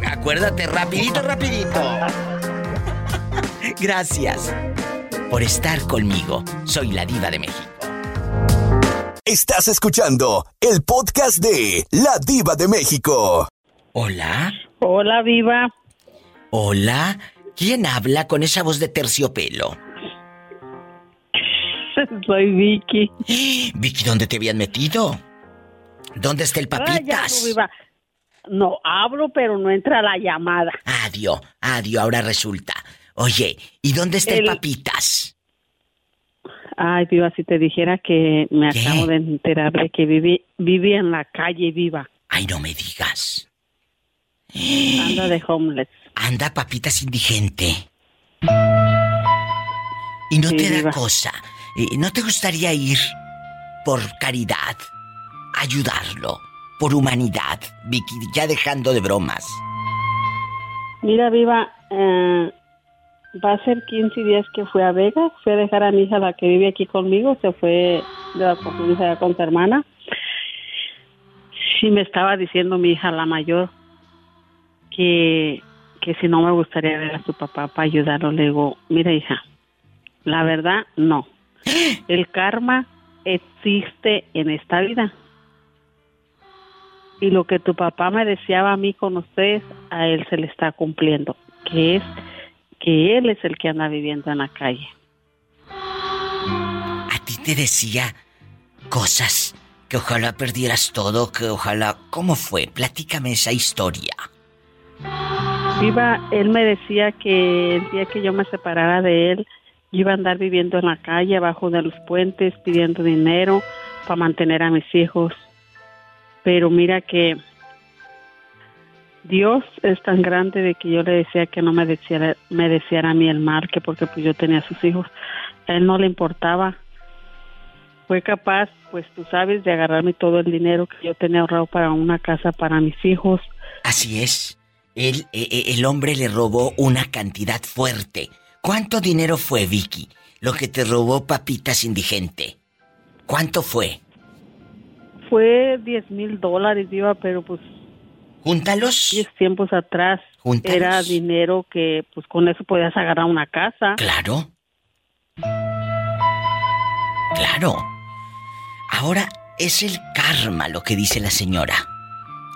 Speaker 2: acuérdate, rapidito, rapidito. Gracias por estar conmigo. Soy la diva de México.
Speaker 1: Estás escuchando el podcast de La Diva de México.
Speaker 2: Hola.
Speaker 13: Hola, Viva.
Speaker 2: Hola. ¿Quién habla con esa voz de terciopelo?
Speaker 13: Soy Vicky.
Speaker 2: Vicky, ¿dónde te habían metido? ¿Dónde está el papitas?
Speaker 13: no, hablo, pero no entra la llamada.
Speaker 2: Adiós, adiós, ahora resulta. Oye, ¿y dónde está el, papitas?
Speaker 13: Ay, viva, si te dijera que me acabo de enterar de que viví, viví en la calle viva.
Speaker 2: Ay, no me digas.
Speaker 13: Anda de homeless.
Speaker 2: Anda, papitas indigente. Y no te da cosa. ¿No te gustaría ir por caridad? ayudarlo por humanidad, Vicky, ya dejando de bromas.
Speaker 13: Mira, Viva, eh, va a ser 15 días que fui a Vegas, fui a dejar a mi hija, la que vive aquí conmigo, se fue de allá con su hermana. Y me estaba diciendo mi hija, la mayor, que, que si no me gustaría ver a su papá para ayudarlo. Le digo, mira, hija, la verdad, no. El karma existe en esta vida y lo que tu papá me deseaba a mí con ustedes, a él se le está cumpliendo, que es que él es el que anda viviendo en la calle.
Speaker 2: A ti te decía cosas que ojalá perdieras todo, que ojalá... ¿Cómo fue? Platícame esa historia.
Speaker 13: Iba, él me decía que el día que yo me separara de él, iba a andar viviendo en la calle, abajo de los puentes, pidiendo dinero para mantener a mis hijos pero mira que Dios es tan grande de que yo le decía que no me deseara, me deseara a mí el mal, que porque pues yo tenía sus hijos, a él no le importaba. Fue capaz, pues tú sabes, de agarrarme todo el dinero que yo tenía ahorrado para una casa para mis hijos.
Speaker 2: Así es. Él, e, e, el hombre le robó una cantidad fuerte. ¿Cuánto dinero fue, Vicky? Lo que te robó Papitas Indigente. ¿Cuánto fue?
Speaker 13: fue 10 mil dólares, iba, pero pues...
Speaker 2: Júntalos.
Speaker 13: Diez tiempos atrás. Era dinero que pues con eso podías agarrar una casa.
Speaker 2: Claro. Claro. Ahora es el karma lo que dice la señora.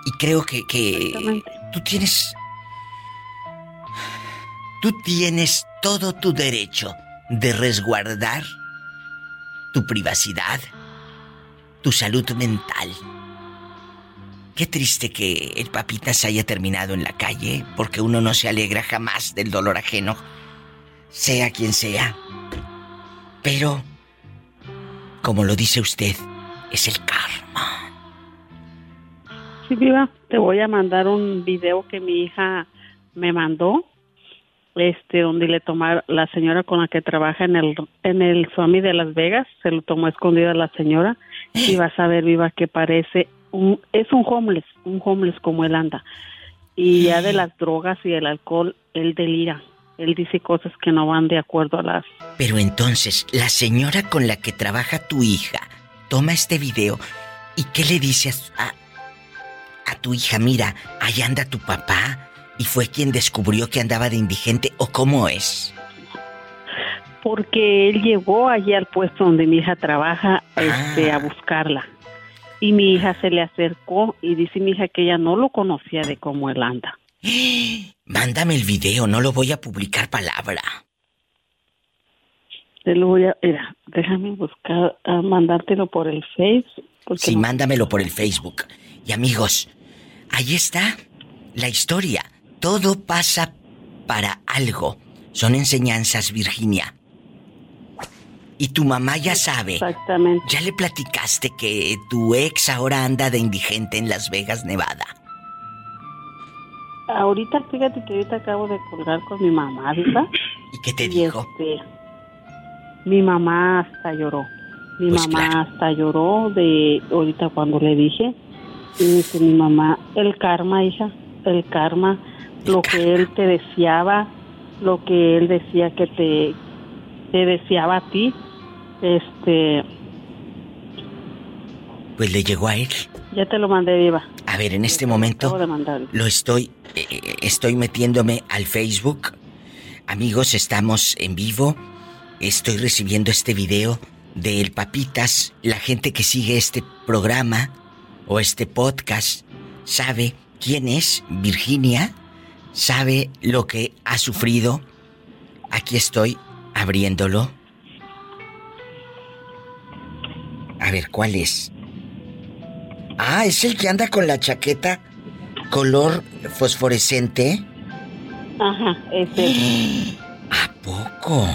Speaker 2: Y creo que, que tú tienes... Tú tienes todo tu derecho de resguardar tu privacidad, tu salud mental. Qué triste que el papita se haya terminado en la calle, porque uno no se alegra jamás del dolor ajeno, sea quien sea. Pero, como lo dice usted, es el karma.
Speaker 13: Sí, viva, te voy a mandar un video que mi hija me mandó, este, donde le tomó la señora con la que trabaja en el en el Swami de Las Vegas, se lo tomó escondida la señora y vas a ver, Viva, que parece un, es un homeless, un homeless como él anda. Y ya de las drogas y el alcohol, él delira. Él dice cosas que no van de acuerdo a las...
Speaker 2: Pero entonces, la señora con la que trabaja tu hija toma este video y ¿qué le dice a, a tu hija? Mira, ahí anda tu papá y fue quien descubrió que andaba de indigente o cómo es
Speaker 13: porque él llegó allí al puesto donde mi hija trabaja este, a buscarla. y mi hija se le acercó y dice mi hija que ella no lo conocía de cómo él anda.
Speaker 2: Mándame el video, no lo voy a publicar palabra.
Speaker 13: Te lo voy a, mira, déjame buscar, a mandártelo por el Facebook.
Speaker 2: Sí, mándamelo por el Facebook. Y amigos, ahí está la historia. Todo pasa para algo. Son enseñanzas, Virginia. Y tu mamá ya sabe.
Speaker 13: Exactamente.
Speaker 2: Ya le platicaste que tu ex ahora anda de indigente en Las Vegas, Nevada.
Speaker 13: Ahorita, fíjate que ahorita acabo de colgar con mi mamá, ¿verdad?
Speaker 2: ¿Y qué te dijo?
Speaker 13: Este, mi mamá hasta lloró. Mi pues mamá hasta lloró de ahorita cuando le dije. Y dice mi mamá, el karma, hija, el karma, lo que él te deseaba, lo que él decía que te, te deseaba a ti, este...
Speaker 2: Pues le llegó a él.
Speaker 13: Ya te lo mandé, Diva.
Speaker 2: A ver, en este momento lo estoy, eh, estoy metiéndome al Facebook. Amigos, estamos en vivo. Estoy recibiendo este video del Papitas. La gente que sigue este programa o este podcast sabe quién es Virginia, sabe lo que ha sufrido. Aquí estoy abriéndolo. A ver, ¿cuál es? Ah, es el que anda con la chaqueta color fosforescente.
Speaker 13: Ajá, ese.
Speaker 2: ¿A poco?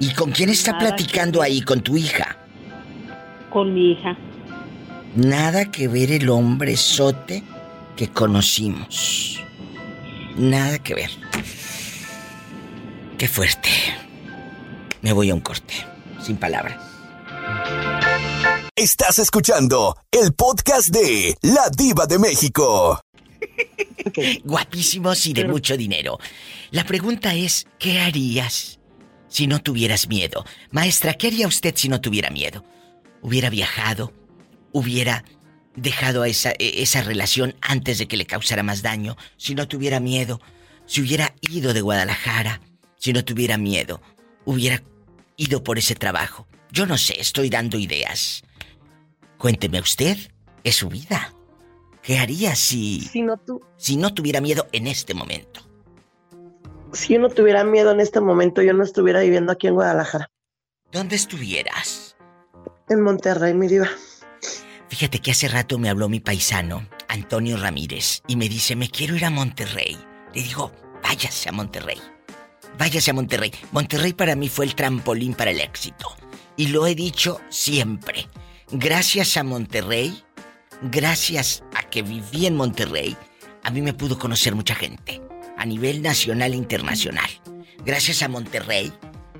Speaker 2: ¿Y con quién está platicando ahí? ¿Con tu hija?
Speaker 13: Con mi hija.
Speaker 2: Nada que ver el hombre sote que conocimos. Nada que ver. Qué fuerte. Me voy a un corte, sin palabras.
Speaker 1: Estás escuchando el podcast de La Diva de México.
Speaker 2: Guapísimos y de mucho dinero. La pregunta es, ¿qué harías si no tuvieras miedo? Maestra, ¿qué haría usted si no tuviera miedo? ¿Hubiera viajado? ¿Hubiera dejado esa, e, esa relación antes de que le causara más daño? Si no tuviera miedo, si hubiera ido de Guadalajara, si no tuviera miedo, hubiera ido por ese trabajo. Yo no sé, estoy dando ideas. Cuénteme usted, es su vida. ¿Qué haría si...
Speaker 14: Si no, tu...
Speaker 2: si no tuviera miedo en este momento?
Speaker 14: Si yo no tuviera miedo en este momento, yo no estuviera viviendo aquí en Guadalajara.
Speaker 2: ¿Dónde estuvieras?
Speaker 14: En Monterrey, mi diva.
Speaker 2: Fíjate que hace rato me habló mi paisano, Antonio Ramírez, y me dice, me quiero ir a Monterrey. Le digo, váyase a Monterrey. Váyase a Monterrey. Monterrey para mí fue el trampolín para el éxito. Y lo he dicho siempre gracias a Monterrey, gracias a que viví en Monterrey, a mí me pudo conocer mucha gente, a nivel nacional e internacional. Gracias a Monterrey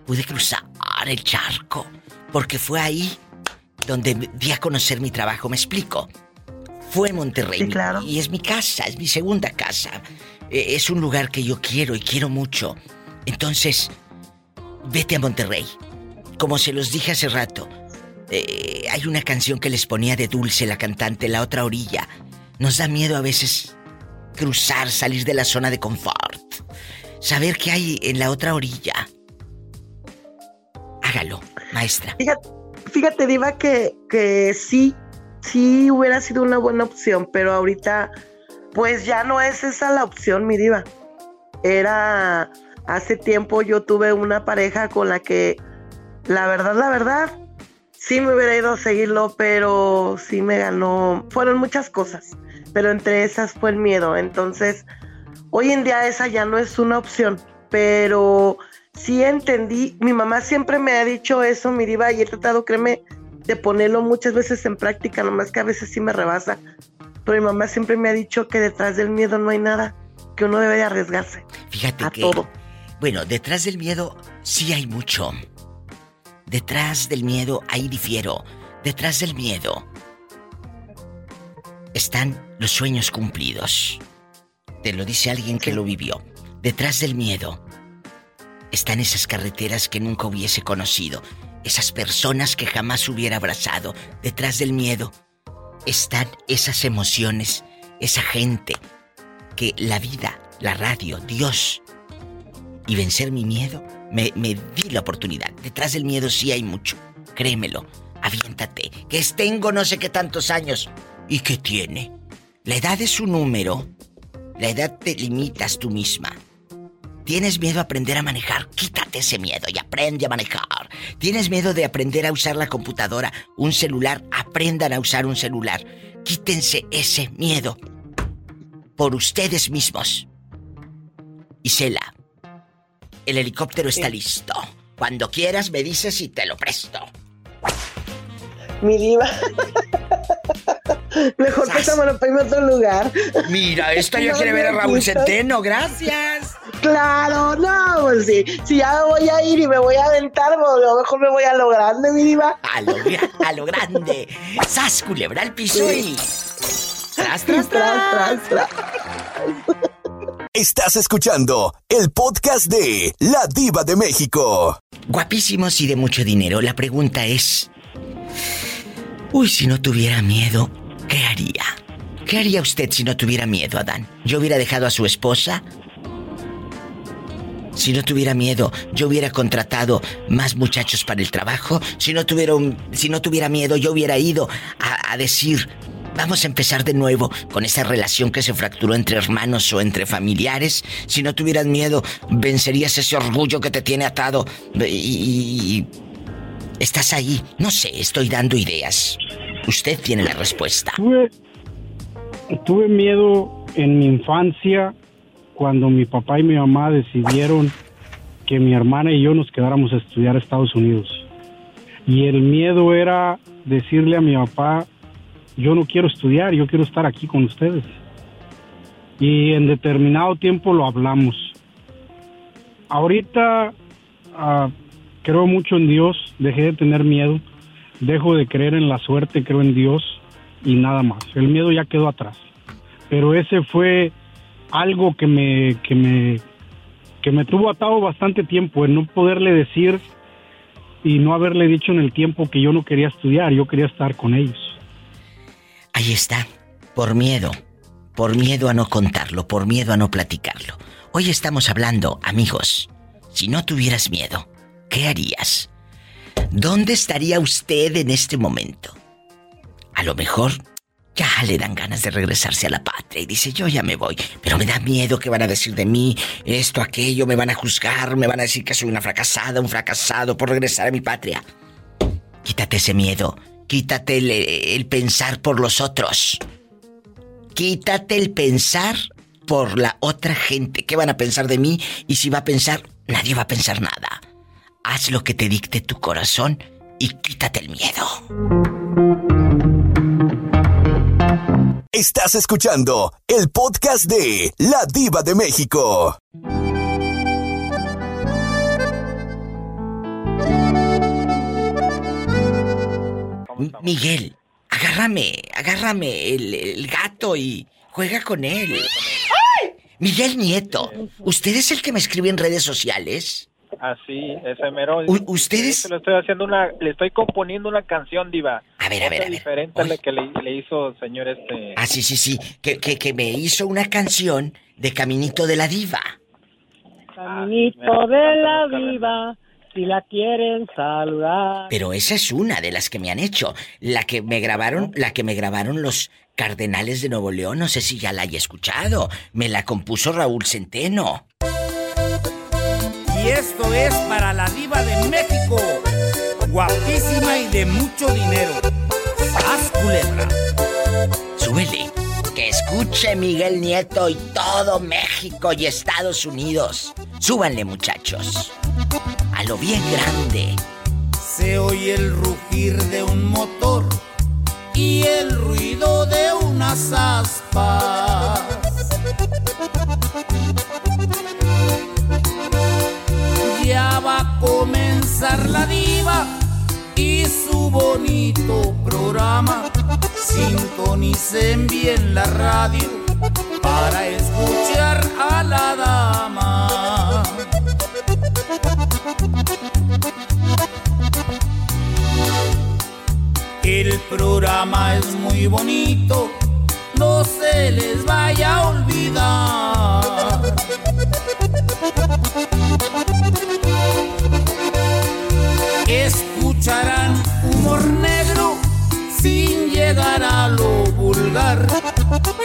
Speaker 2: pude cruzar el charco, porque fue ahí donde di a conocer mi trabajo, me explico. Fue Monterrey
Speaker 14: claro.
Speaker 2: y es mi casa, es mi segunda casa. E, es un lugar que yo quiero y quiero mucho. Entonces, vete a Monterrey. Como se los dije hace rato, eh, hay una canción que les ponía de dulce la cantante, La otra orilla. Nos da miedo a veces cruzar, salir de la zona de confort. Saber qué hay en la otra orilla. Hágalo, maestra.
Speaker 14: Fíjate, Diva, que, que sí, sí hubiera sido una buena opción, pero ahorita, pues ya no es esa la opción, mi Diva. Era. Hace tiempo yo tuve una pareja con la que, la verdad, la verdad, sí me hubiera ido a seguirlo, pero sí me ganó. Fueron muchas cosas, pero entre esas fue el miedo. Entonces, hoy en día esa ya no es una opción, pero sí entendí. Mi mamá siempre me ha dicho eso, mi diva, y he tratado, créeme, de ponerlo muchas veces en práctica, nomás que a veces sí me rebasa. Pero mi mamá siempre me ha dicho que detrás del miedo no hay nada, que uno debe de arriesgarse.
Speaker 2: Fíjate
Speaker 14: a
Speaker 2: que,
Speaker 14: todo.
Speaker 2: Bueno, detrás del miedo sí hay mucho. Detrás del miedo, ahí difiero. Detrás del miedo están los sueños cumplidos. Te lo dice alguien que lo vivió. Detrás del miedo están esas carreteras que nunca hubiese conocido, esas personas que jamás hubiera abrazado. Detrás del miedo están esas emociones, esa gente que la vida, la radio, Dios y vencer mi miedo me, di la oportunidad. Detrás del miedo sí hay mucho, créemelo. Aviéntate. Que tengo no sé qué tantos años. ¿Y qué tiene? La edad es un número. La edad te limitas tú misma. ¿Tienes miedo a aprender a manejar? Quítate ese miedo y aprende a manejar. ¿Tienes miedo de aprender a usar la computadora, un celular? Aprendan a usar un celular. Quítense ese miedo. Por ustedes mismos. Isela, el helicóptero está listo. Cuando quieras me dices y te lo presto.
Speaker 14: Mi diva. Mejor que esa para irme a otro lugar.
Speaker 2: Mira, esta ya quiere ver a Raúl Centeno, gracias.
Speaker 14: Claro, no, pues sí. Si ya voy a ir y me voy a aventar, pues a lo mejor me voy a lo grande, mi diva.
Speaker 2: A lo, a lo grande. Sas, culebra el piso y. Tras, tras, tras, tras, tras.
Speaker 1: Estás escuchando el podcast de La Diva de México.
Speaker 2: Guapísimos y de mucho dinero. La pregunta es. Uy, si no tuviera miedo, ¿qué haría? ¿Qué haría usted si no tuviera miedo, Adán? ¿Yo hubiera dejado a su esposa? Si no tuviera miedo, yo hubiera contratado más muchachos para el trabajo. Si no tuviera, si no tuviera miedo, yo hubiera ido a, a decir, Vamos a empezar de nuevo con esa relación que se fracturó entre hermanos o entre familiares. Si no tuvieras miedo, vencerías ese orgullo que te tiene atado y, estás ahí. No sé, estoy dando ideas. Usted tiene la respuesta.
Speaker 15: Tuve, miedo en mi infancia cuando mi papá y mi mamá decidieron que mi hermana y yo nos quedáramos a estudiar a Estados Unidos. Y el miedo era decirle a mi papá yo no quiero estudiar, yo quiero estar aquí con ustedes. Y en determinado tiempo lo hablamos. Ahorita ah, creo mucho en Dios, dejé de tener miedo, dejo de creer en la suerte, creo en Dios y nada más. El miedo ya quedó atrás. Pero ese fue algo que me, que me, que me tuvo atado bastante tiempo, en no poderle decir y no haberle dicho en el tiempo que yo no quería estudiar, yo quería estar con ellos.
Speaker 2: Ahí está, por miedo, por miedo a no contarlo, por miedo a no platicarlo. Hoy estamos hablando, amigos, si no tuvieras miedo, ¿qué harías? ¿Dónde estaría usted en este momento? A lo mejor ya le dan ganas de regresarse a la patria y dice, yo ya me voy, pero me da miedo que van a decir de mí esto, aquello, me van a juzgar, me van a decir que soy una fracasada, un fracasado por regresar a mi patria. Quítate ese miedo Quítate el, pensar por los otros. Quítate el pensar por la otra gente. ¿Qué van a pensar de mí? Y si va a pensar, nadie va a pensar nada. Haz lo que te dicte tu corazón y quítate el miedo.
Speaker 1: Estás escuchando el podcast de La Diva de México.
Speaker 2: Miguel, agárrame, agárrame el, gato y juega con él. Miguel Nieto, ¿usted es el que me escribe en redes sociales?
Speaker 16: Así, ese mero.
Speaker 2: ¿Ustedes?
Speaker 16: Le estoy haciendo una, le estoy componiendo una canción, diva.
Speaker 2: A ver, a ver, a ver.
Speaker 16: diferente a la que le, hizo el señor este.
Speaker 2: Ah, sí, sí, sí. Que, que, que me hizo una canción de Caminito de la Diva.
Speaker 6: Caminito ah, de la Diva si la quieren saludar.
Speaker 2: Pero esa es una de las que me han hecho. La que me grabaron, la que me grabaron los Cardenales de Nuevo León, no sé si ya la haya escuchado. Me la compuso Raúl Centeno.
Speaker 17: Es para la diva de México. Guapísima y de mucho dinero. ¡Sas, culebra!
Speaker 2: Súbele. Que escuche Miguel Nieto y todo México y Estados Unidos. Súbanle, muchachos a lo bien grande.
Speaker 17: Se oye el rugir de un motor y el ruido de unas aspas. Va a comenzar la diva y su bonito programa. Sintonicen bien la radio para escuchar a la dama. El programa es muy bonito, no se les vaya a olvidar.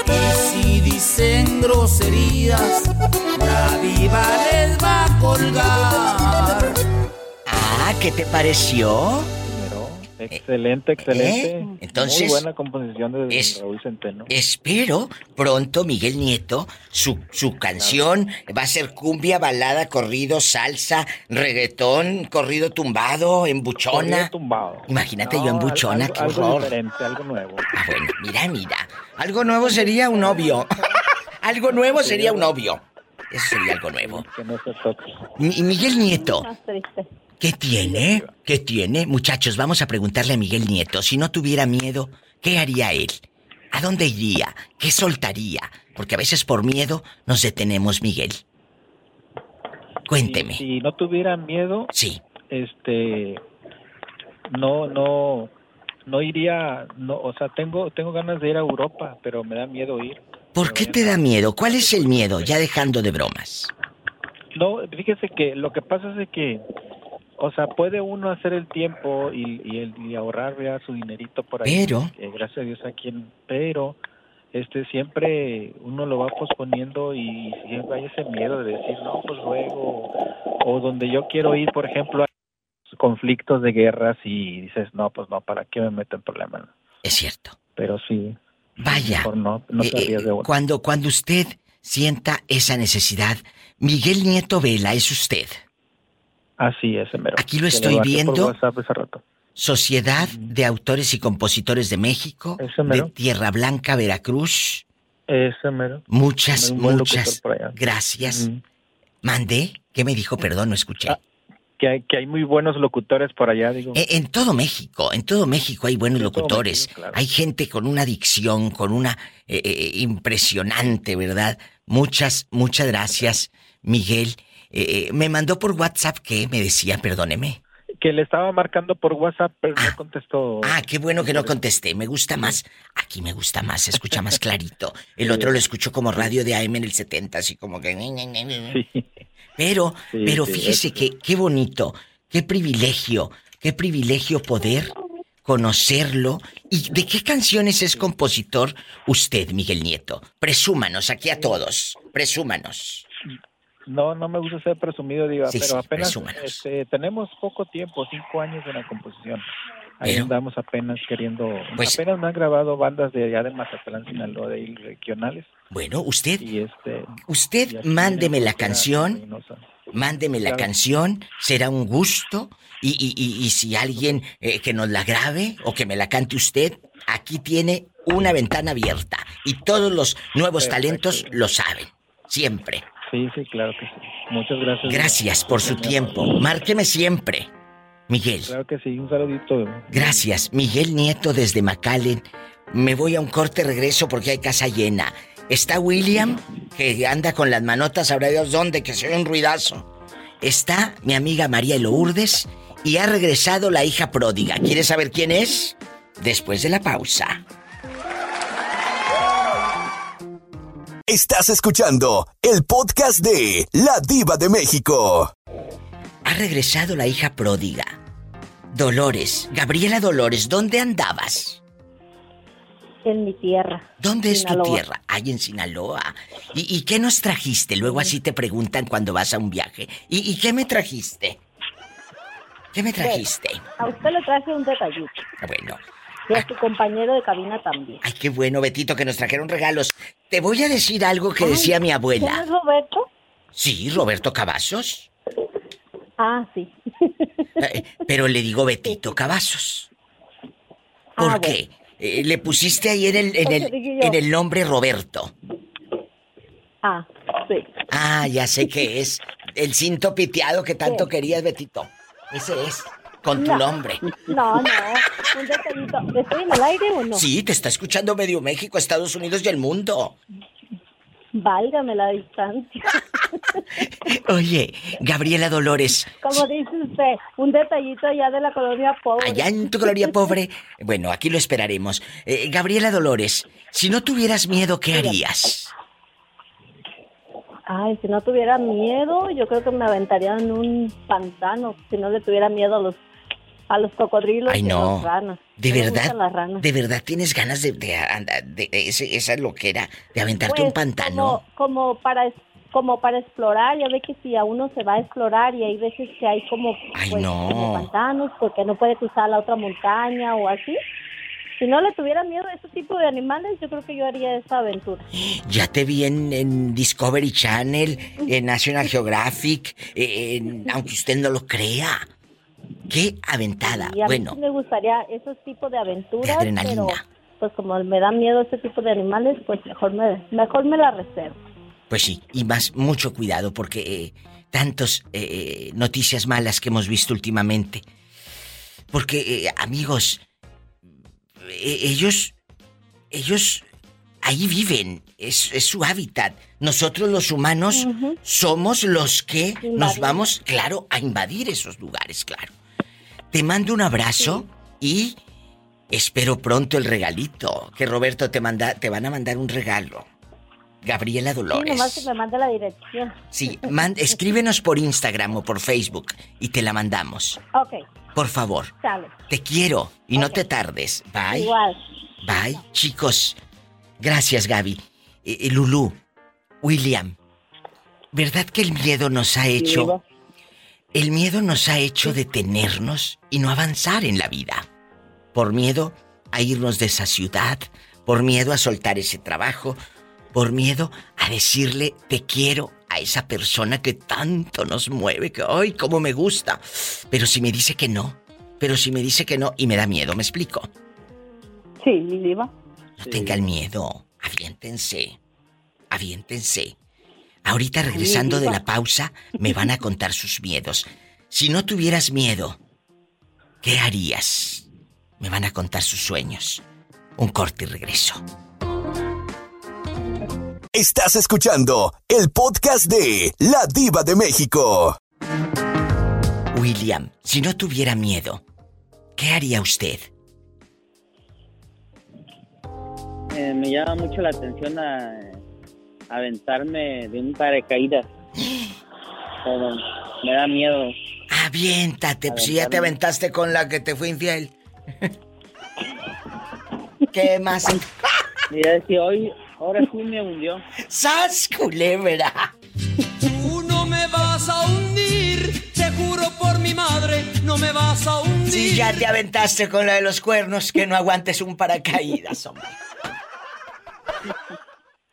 Speaker 17: Y si dicen groserías, la viva les va a colgar.
Speaker 2: Ah, ¿qué te pareció?
Speaker 16: Excelente, excelente.
Speaker 2: ¿Eh? Entonces,
Speaker 16: Muy buena composición de
Speaker 2: es-
Speaker 16: Raúl Centeno.
Speaker 2: Espero pronto Miguel Nieto, su, su canción va a ser cumbia, balada, corrido, salsa, reggaetón, corrido tumbado, embuchona.
Speaker 16: Corrido tumbado.
Speaker 2: Imagínate
Speaker 16: No,
Speaker 2: yo
Speaker 16: al-
Speaker 2: embuchona,
Speaker 16: algo,
Speaker 2: qué
Speaker 16: algo
Speaker 2: horror.
Speaker 16: diferente, algo nuevo.
Speaker 2: Ah, bueno, mira, mira. Algo nuevo sería un novio. algo nuevo sería un novio. Eso sería algo nuevo.
Speaker 16: Que no se toque.
Speaker 2: Mi- Miguel Nieto,
Speaker 10: Más triste.
Speaker 2: ¿Qué tiene? ¿Qué tiene? Muchachos, vamos a preguntarle a Miguel Nieto. Si no tuviera miedo, ¿qué haría él? ¿A dónde iría? ¿Qué soltaría? Porque a veces por miedo nos detenemos, Miguel. Cuénteme.
Speaker 16: Si, si no tuviera miedo,
Speaker 2: sí.
Speaker 16: este, no, no, no iría, no, o sea, tengo, tengo ganas de ir a Europa, pero me da miedo ir.
Speaker 2: ¿Por qué te da miedo? ¿Cuál es el miedo? Ya dejando de bromas.
Speaker 16: No, fíjese que lo que pasa es que, o sea, puede uno hacer el tiempo y, y, el- y ahorrar ya su dinerito por ahí.
Speaker 2: Pero-
Speaker 16: gracias a Dios aquí pero este siempre uno lo va posponiendo y siempre hay ese miedo de decir, no, pues luego, o donde yo quiero ir, por ejemplo, hay conflictos de guerras y dices, no, pues no, ¿para qué me meto en problemas?
Speaker 2: Es cierto.
Speaker 16: Pero sí.
Speaker 2: Vaya.
Speaker 16: No, no
Speaker 2: Eh,
Speaker 16: de uno.
Speaker 2: Cuando, cuando usted sienta esa necesidad, Miguel Nieto Vela es usted.
Speaker 16: Así es, mero.
Speaker 2: Aquí lo estoy viendo.
Speaker 16: WhatsApp hace rato.
Speaker 2: Sociedad de Autores y Compositores de México, de
Speaker 16: mero.
Speaker 2: Tierra Blanca, Veracruz.
Speaker 16: Ese mero.
Speaker 2: Muchas,
Speaker 16: locutor
Speaker 2: muchas gracias. Mandé. ¿Qué me dijo? Perdón, no escuché.
Speaker 16: Que hay, que hay muy buenos locutores por allá, digo.
Speaker 2: E- En, todo México, en todo México hay buenos locutores.
Speaker 16: México, claro.
Speaker 2: Hay gente con una dicción, con una eh, eh, impresionante, ¿verdad? Muchas, muchas gracias, Miguel. Eh, eh, me mandó por WhatsApp que me decía, perdóneme.
Speaker 16: Que le estaba marcando por WhatsApp, pero no contestó.
Speaker 2: Ah, qué bueno que no contesté. Me gusta más. Aquí me gusta más, se escucha más clarito. El otro lo escucho como radio de AM en el 70, así como que. Pero,
Speaker 16: Sí,
Speaker 2: pero
Speaker 16: sí,
Speaker 2: fíjese que qué bonito, qué privilegio, qué privilegio poder conocerlo. ¿Y de qué canciones es compositor usted, Miguel Nieto? Presúmanos aquí a todos. Presúmanos.
Speaker 16: No, no me gusta ser presumido, diga,
Speaker 2: Sí,
Speaker 16: pero
Speaker 2: sí,
Speaker 16: apenas este, tenemos poco tiempo, cinco años en la composición. Ahí
Speaker 2: Pero-
Speaker 16: andamos apenas queriendo.
Speaker 2: Pues-
Speaker 16: apenas me han grabado bandas de allá de Mazatlán, Sinaloa, de regionales.
Speaker 2: Bueno, usted,
Speaker 16: Y este.
Speaker 2: usted
Speaker 16: y
Speaker 2: mándeme la canción. Mándeme la canción, será un gusto. Y, y- y- y si alguien eh, que nos la grabe o que me la cante usted, aquí tiene una ventana abierta. Y todos los nuevos
Speaker 16: Perfecto.
Speaker 2: talentos lo saben. Siempre.
Speaker 16: Sí, sí, claro que sí. Muchas gracias.
Speaker 2: Gracias por su tiempo. Márqueme siempre. Miguel.
Speaker 16: Claro que sí, un saludito.
Speaker 2: Gracias. Miguel Nieto desde McAllen. Me voy a un corte regreso porque hay casa llena. Está William, que anda con las manotas, sabrá Dios dónde, que se oye un ruidazo. Está mi amiga María Lourdes y ha regresado la hija pródiga. ¿Quieres saber quién es? Después de la pausa.
Speaker 1: Estás escuchando el podcast de La Diva de México.
Speaker 2: Ha regresado la hija pródiga. Dolores, Gabriela Dolores, ¿dónde andabas?
Speaker 5: En mi tierra.
Speaker 2: ¿Dónde es tu tierra? Ay, en Sinaloa. ¿Y, y qué nos trajiste? Luego así te preguntan cuando vas a un viaje. ¿Y, y qué me trajiste? ¿Qué me trajiste?
Speaker 5: A usted le traje un detallito.
Speaker 2: Bueno,
Speaker 5: a su compañero de cabina también.
Speaker 2: ay, qué bueno, Betito, que nos trajeron regalos. Te voy a decir algo que decía mi
Speaker 5: ¿Quién
Speaker 2: abuela.
Speaker 5: es Roberto?
Speaker 2: Sí, Roberto Cavazos.
Speaker 5: Ah, sí.
Speaker 2: Eh, Pero le digo Betito Cavazos. ¿Por
Speaker 5: Ah,
Speaker 2: qué? Eh, le pusiste ahí en el, en, el, en el nombre Roberto.
Speaker 5: Ah, sí.
Speaker 2: Ah, ya sé que es. El cinto piteado que tanto querías, Betito. Ese es. Con tu
Speaker 5: No.
Speaker 2: nombre.
Speaker 5: No, no. Un detallito. ¿Estoy en el aire o no?
Speaker 2: Sí, te está escuchando medio México, Estados Unidos y el mundo.
Speaker 5: Válgame la distancia.
Speaker 2: Oye, Gabriela Dolores,
Speaker 5: Como dice usted, un detallito allá de la colonia pobre.
Speaker 2: allá en tu gloria pobre. Bueno, aquí lo esperaremos. Eh, Gabriela Dolores, si no tuvieras miedo, ¿qué harías?
Speaker 5: Ay, si no tuviera miedo, yo creo que me aventaría en un pantano. Si no le tuviera miedo a los
Speaker 18: a los cocodrilos
Speaker 2: Ay,
Speaker 18: y
Speaker 2: no.
Speaker 18: a las ranas.
Speaker 2: ¿De
Speaker 18: Me
Speaker 2: verdad?
Speaker 18: gustan las ranas.
Speaker 2: ¿De verdad tienes ganas de, de, de- de ese- esa loquera de aventarte
Speaker 18: Pues,
Speaker 2: un pantano?
Speaker 18: Como, como para como para explorar, ya ve que si a uno se va a explorar y hay veces que hay como,
Speaker 2: Ay,
Speaker 18: pues,
Speaker 2: no.
Speaker 18: como pantanos porque no puede cruzar la otra montaña o así. Si no le tuviera miedo a ese tipo de animales, yo creo que yo haría esa aventura.
Speaker 2: Ya te vi en, en Discovery Channel, en National Geographic, eh, en- aunque usted no lo crea. ¡Qué aventada!
Speaker 18: Y a mí
Speaker 2: Bueno,
Speaker 18: sí me gustaría esos tipos de aventuras,
Speaker 2: De adrenalina.
Speaker 18: pero pues como me da miedo ese tipo de animales, pues mejor me, mejor me la reservo.
Speaker 2: pues sí, y más mucho cuidado porque eh, tantos eh, noticias malas que hemos visto últimamente. Porque, eh, amigos, eh, ellos, ellos ahí viven, es, es su hábitat. Nosotros los humanos somos los que nos vamos, claro, a invadir esos lugares, claro. Te mando un abrazo y espero pronto el regalito. Que Roberto te manda, te van a mandar un regalo. Gabriela
Speaker 18: Sí,
Speaker 2: Dolores.
Speaker 18: nomás que me mande la dirección.
Speaker 2: Sí, man- escríbenos por Instagram o por Facebook y te la mandamos.
Speaker 18: Ok,
Speaker 2: Por favor.
Speaker 18: sale.
Speaker 2: Te quiero y no te tardes. Bye.
Speaker 18: Igual.
Speaker 2: Bye, chicos. Gracias, Gaby. Eh, eh, Lulú, William. ¿Verdad que el miedo nos ha hecho... El miedo nos ha hecho detenernos y no avanzar en la vida. Por miedo a irnos de esa ciudad, por miedo a soltar ese trabajo, por miedo a decirle te quiero a esa persona que tanto nos mueve, que ay, cómo me gusta. Pero si me dice que no, pero si me dice que no y me da miedo, ¿me explico?
Speaker 13: Sí, mi diva.
Speaker 2: No tengan miedo, aviéntense, aviéntense. Ahorita regresando de la pausa, me van a contar sus miedos. Si no tuvieras miedo, ¿qué harías? Me van a contar sus sueños. Un corte y regreso.
Speaker 1: Estás escuchando el podcast de La Diva de México.
Speaker 2: William, si no tuviera miedo, ¿qué haría usted?
Speaker 19: Eh, me llama mucho la atención a, aventarme de un paracaídas. Pero me da miedo.
Speaker 2: Aviéntate, pues si ya te aventaste con la que te fue infiel. ¿Qué más?
Speaker 19: Mira, si hoy, ahora sí me hundió.
Speaker 2: ¡Sas, culebra!
Speaker 4: Tú no me vas a hundir, te juro por mi madre, no me vas a hundir.
Speaker 2: Si ya te aventaste con la de los cuernos, que no aguantes un paracaídas, hombre.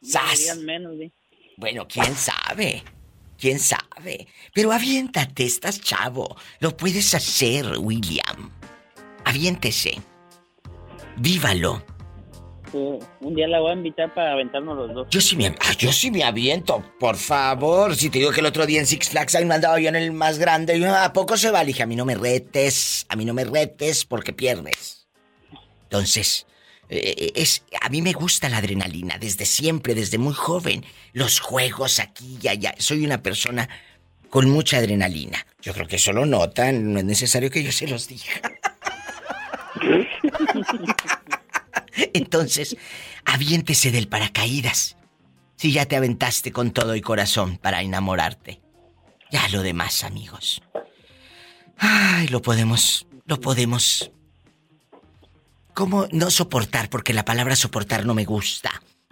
Speaker 2: ¡Sas! Bueno, quién sabe. ¿Quién sabe? Pero aviéntate, estás chavo. Lo puedes hacer, William. Aviéntese. Vívalo.
Speaker 19: Sí, Un día la voy a invitar para aventarnos los dos.
Speaker 2: Yo sí me, ah, yo sí me aviento, por favor. Si te digo que el otro día en Six Flags ahí me andaba yo en el más grande, y ¿a poco se va? Le dije, a mí no me retes, a mí no me retes porque pierdes. Entonces, eh, es, a mí me gusta la adrenalina desde siempre, desde muy joven. Los juegos aquí y allá. Soy una persona con mucha adrenalina. Yo creo que eso lo notan, no es necesario que yo se los diga. Entonces, aviéntese del paracaídas. Si ya te aventaste con todo y corazón para enamorarte. Ya lo demás, amigos. Ay, lo podemos, lo podemos. ¿Cómo no soportar? Porque la palabra soportar no me gusta.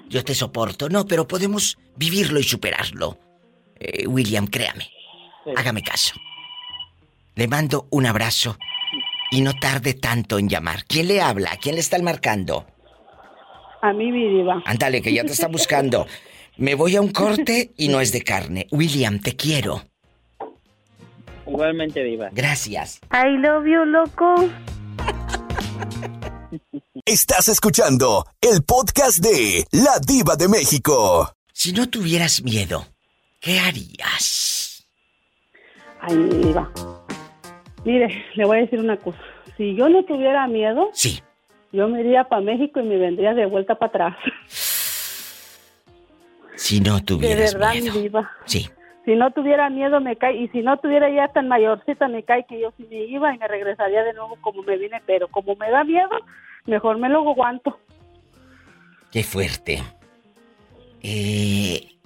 Speaker 2: Yo te soporto, no, pero podemos vivirlo y superarlo. Eh, William, créame. Hágame caso. Le mando un abrazo y no tarde tanto en llamar. ¿Quién le habla? ¿A quién le están marcando?
Speaker 13: A mí, mi diva.
Speaker 2: Ándale, que ya te está buscando. Me voy a un corte y no es de carne. William, te quiero.
Speaker 19: Igualmente, Diva.
Speaker 2: Gracias.
Speaker 5: I love you, loco.
Speaker 1: Estás escuchando el podcast de La Diva de México.
Speaker 2: Si no tuvieras miedo, ¿qué harías?
Speaker 13: Ay, mi diva. Mire, le voy a decir una cosa. Si yo no tuviera miedo,
Speaker 2: sí.
Speaker 13: yo me iría para México y me vendría de vuelta para atrás.
Speaker 2: Si no
Speaker 13: De
Speaker 2: tuvieras
Speaker 13: verdad,
Speaker 2: miedo.
Speaker 13: mi diva.
Speaker 2: Sí.
Speaker 13: Si no tuviera miedo, me cae. Y si no tuviera ya tan mayorcita, me cae que yo sí me iba y me regresaría de nuevo como me vine. Pero como me da miedo, mejor me lo aguanto.
Speaker 2: Qué fuerte. Eh,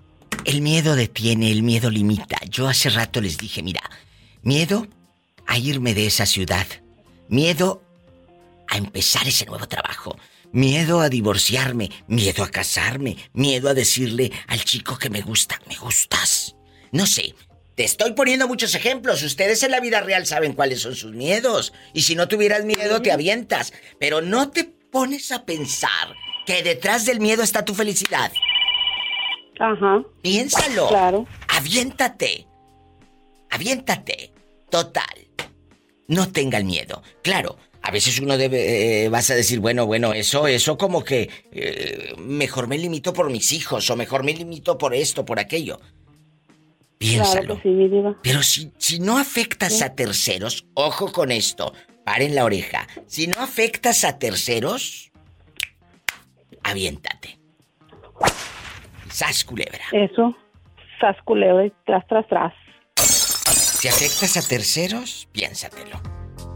Speaker 2: el miedo detiene, el miedo limita. Yo hace rato les dije, mira, miedo a irme de esa ciudad, Miedo a empezar ese nuevo trabajo. Miedo a divorciarme, miedo a casarme, miedo a decirle al chico que me gusta, me gustas. No sé, te estoy poniendo muchos ejemplos. Ustedes en la vida real saben cuáles son sus miedos. Y si no tuvieras miedo, te avientas. Pero no te pones a pensar que detrás del miedo está tu felicidad.
Speaker 13: Ajá.
Speaker 2: Piénsalo.
Speaker 13: Claro.
Speaker 2: Aviéntate. Aviéntate. Total. No tenga el miedo. Claro, a veces uno debe, eh, vas a decir, bueno, bueno, eso, eso como que eh, mejor me limito por mis hijos o mejor me limito por esto, por aquello. Piénsalo. Pero si, si no afectas a terceros, ojo con esto, paren la oreja. Si no afectas a terceros, aviéntate. Sas culebra.
Speaker 13: Eso, sas culebra, tras, tras, tras.
Speaker 2: Si afectas a terceros, piénsatelo.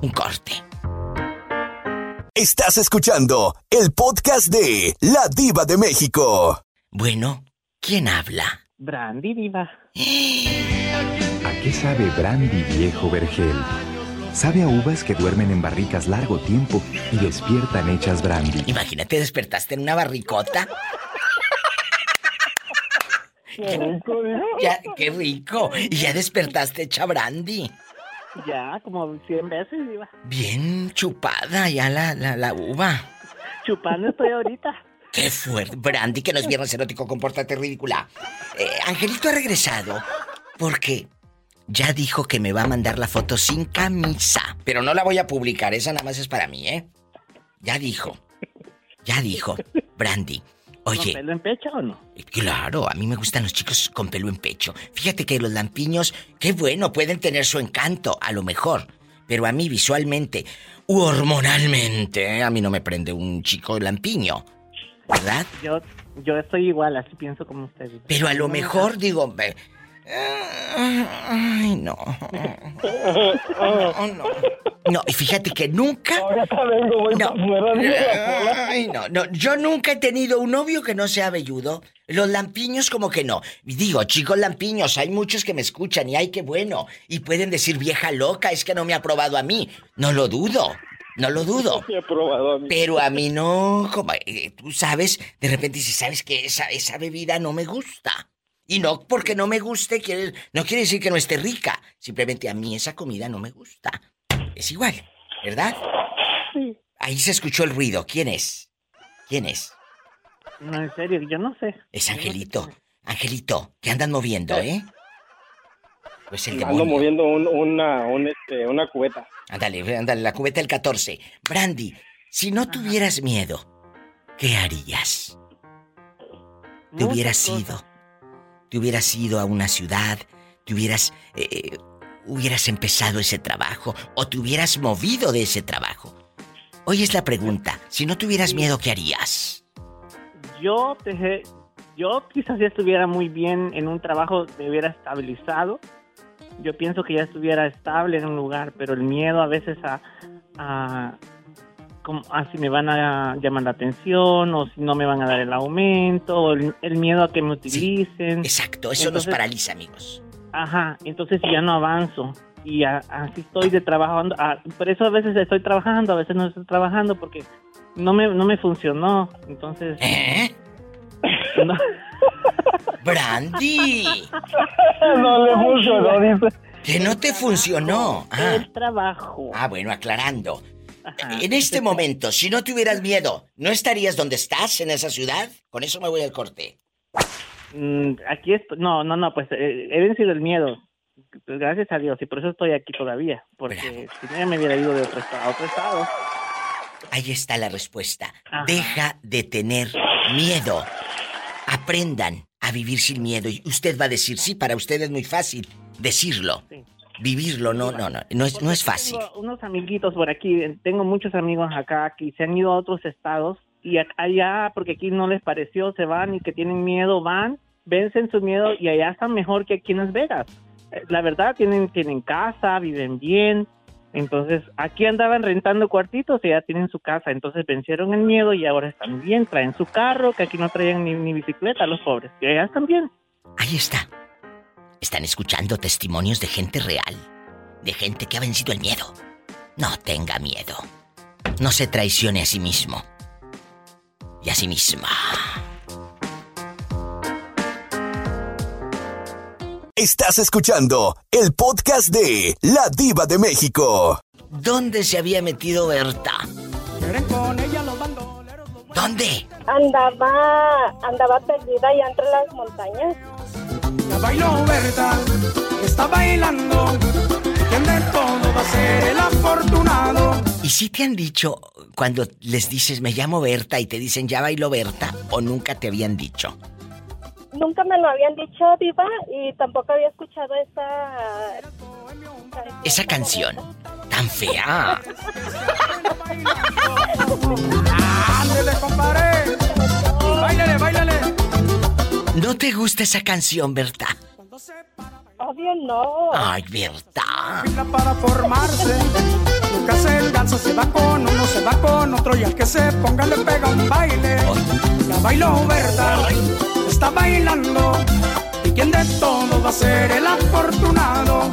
Speaker 2: Un corte.
Speaker 1: Estás escuchando el podcast de La Diva de México.
Speaker 2: Bueno, ¿quién habla?
Speaker 20: Brandy Diva.
Speaker 21: ¿A qué sabe Brandy viejo vergel? Sabe a uvas que duermen en barricas largo tiempo y despiertan hechas brandy.
Speaker 2: Imagínate, despertaste en una barricota.
Speaker 20: Qué rico,
Speaker 2: Ya, qué rico. Y ya despertaste hecha brandy.
Speaker 20: Ya, como 100 veces, Diva.
Speaker 2: Bien chupada ya la, la, la uva.
Speaker 20: Chupando estoy ahorita.
Speaker 2: Qué fuerte. Brandy, que no es viernes erótico, compórtate ridícula. Eh, Angelito ha regresado porque ya dijo que me va a mandar la foto sin camisa. Pero no la voy a publicar, esa nada más es para mí, ¿eh? Ya dijo. Ya dijo. Brandy. Oye.
Speaker 20: ¿Con pelo en pecho o no?
Speaker 2: Claro, a mí me gustan los chicos con pelo en pecho. Fíjate que los lampiños, qué bueno, pueden tener su encanto, a lo mejor. Pero a mí visualmente, u hormonalmente, a mí no me prende un chico lampiño. ¿Verdad?
Speaker 20: Yo, yo estoy igual, así pienso como ustedes.
Speaker 2: Pero a lo mejor digo, ve, ay no. No, no. No, y fíjate que nunca. No. Ay, no, no. Yo nunca he tenido un novio que no sea velludo. Los lampiños como que no. Digo, chicos lampiños, hay muchos que me escuchan y ay, qué bueno. Y pueden decir, vieja loca, es que no me ha probado a mí. No lo dudo. No lo dudo.
Speaker 3: Me ha probado a mí.
Speaker 2: Pero a mí no, como, eh, tú sabes, de repente si sabes que esa, esa bebida no me gusta. Y no porque no me guste, quiere, no quiere decir que no esté rica. Simplemente a mí esa comida no me gusta. Es igual, ¿verdad?
Speaker 20: Sí.
Speaker 2: Ahí se escuchó el ruido. ¿Quién es? ¿Quién es?
Speaker 20: No, en serio, yo no sé.
Speaker 2: Es Angelito. Angelito, que andan moviendo, ¿eh? Pues el
Speaker 3: Ando
Speaker 2: demonio.
Speaker 3: moviendo un- una, un, este, una cubeta.
Speaker 2: Ándale, ándale, la cubeta del 14. Brandy, si no tuvieras miedo, ¿qué harías? Te hubieras ido. Te hubieras ido a una ciudad, te hubieras. eh, hubieras empezado ese trabajo o te hubieras movido de ese trabajo. Hoy es la pregunta: si no tuvieras miedo, ¿qué harías?
Speaker 20: Yo dejé, yo quizás ya estuviera muy bien en un trabajo, me hubiera estabilizado. Yo pienso que ya estuviera estable en un lugar, pero el miedo a veces a, a, como, a si me van a llamar la atención o si no me van a dar el aumento, o el, el miedo a que me utilicen.
Speaker 2: Exacto, eso nos paraliza, amigos.
Speaker 20: Ajá, entonces ya no avanzo. Y a- así estoy de trabajando. ah, por eso a veces estoy trabajando, a veces no estoy trabajando porque no me, no me funcionó. Entonces.
Speaker 2: ¿Eh?
Speaker 20: No.
Speaker 2: ¡Brandy!
Speaker 20: no le funcionó, dice.
Speaker 2: Que no te funcionó. Ah,
Speaker 20: El trabajo.
Speaker 2: ah, bueno, aclarando. En este momento, si no tuvieras miedo, ¿no estarías donde estás en esa ciudad? Con eso me voy al corte.
Speaker 20: Mm, aquí es, no, no, no, pues eh, he vencido el miedo. Pues, gracias a Dios, y por eso estoy aquí todavía. Porque si no, ya me hubiera ido de otro estado a otro estado.
Speaker 2: Ahí está la respuesta. Deja de tener miedo. Aprendan a vivir sin miedo. Y usted va a decir, sí, para usted es muy fácil decirlo. Vivirlo, no, no, no, no es, no es fácil.
Speaker 20: Tengo unos amiguitos por aquí, tengo muchos amigos acá que se han ido a otros estados y allá, porque aquí no les pareció, se van y que tienen miedo, van, vencen su miedo y allá están mejor que aquí en Las Vegas. Eh, La verdad, tienen, tienen casa, viven bien. Entonces, aquí andaban rentando cuartitos y ya tienen su casa. Entonces, vencieron el miedo y ahora están bien. Traen su carro, que aquí no traían ni, ni bicicleta los pobres. Y allá están bien.
Speaker 2: Ahí está. Están escuchando testimonios de gente real. De gente que ha vencido el miedo. No tenga miedo. No se traicione a sí mismo. Y a sí misma.
Speaker 1: Estás escuchando el podcast de La Diva de México.
Speaker 2: ¿Dónde se había metido Berta? ¿Dónde?
Speaker 10: Andaba, andaba perdida allá entre las montañas.
Speaker 4: La bailó Berta, está bailando. Quien de todo va a ser el afortunado.
Speaker 2: ¿Y si te han dicho cuando les dices me llamo Berta y te dicen ya bailó Berta o nunca te habían dicho?
Speaker 10: Nunca me lo habían dicho, Diva, y tampoco había escuchado esa.
Speaker 2: Esa canción tan fea.
Speaker 4: Ándele, compadre. Báilale, báilale.
Speaker 2: ¿No te gusta esa canción, Berta?
Speaker 10: Obvio no.
Speaker 2: Ay, Berta.
Speaker 4: Para formarse. Nunca se danza, se va con uno, se va con otro. Y al que se ponga le pega un baile. La bailó Berta. Está bailando. Y quien de todo va a ser el afortunado.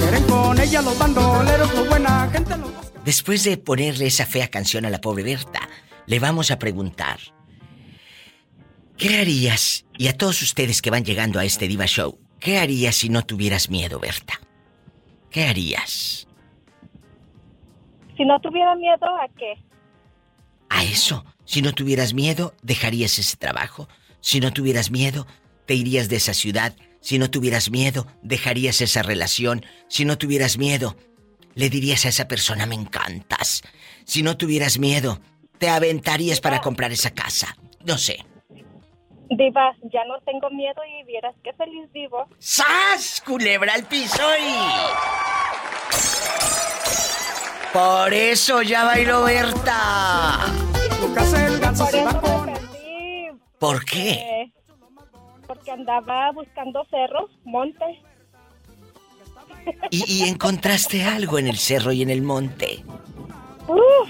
Speaker 4: Quieren con ella los bandoleros, los buena gente, los
Speaker 2: Después de ponerle esa fea canción a la pobre Berta, le vamos a preguntar. ¿Qué harías? Y a todos ustedes que van llegando a este Diva Show, ¿qué harías si no tuvieras miedo, Berta? ¿Qué harías?
Speaker 10: Si no tuviera miedo, ¿a qué?
Speaker 2: A eso. Si no tuvieras miedo, dejarías ese trabajo. Si no tuvieras miedo, te irías de esa ciudad. Si no tuvieras miedo, dejarías esa relación. Si no tuvieras miedo, le dirías a esa persona me encantas. Si no tuvieras miedo, te aventarías para comprar esa casa. No sé.
Speaker 10: Diva, ya no tengo miedo y vieras qué feliz vivo.
Speaker 2: ¡Sas! Culebra al piso y. Por eso ya bailó Berta.
Speaker 4: Nunca se danza,
Speaker 10: Por
Speaker 4: se va
Speaker 10: eso.
Speaker 2: ¿Por qué?
Speaker 10: eh, porque andaba buscando cerros, montes.
Speaker 2: Y, y encontraste algo en el cerro y en el monte.
Speaker 10: Uf,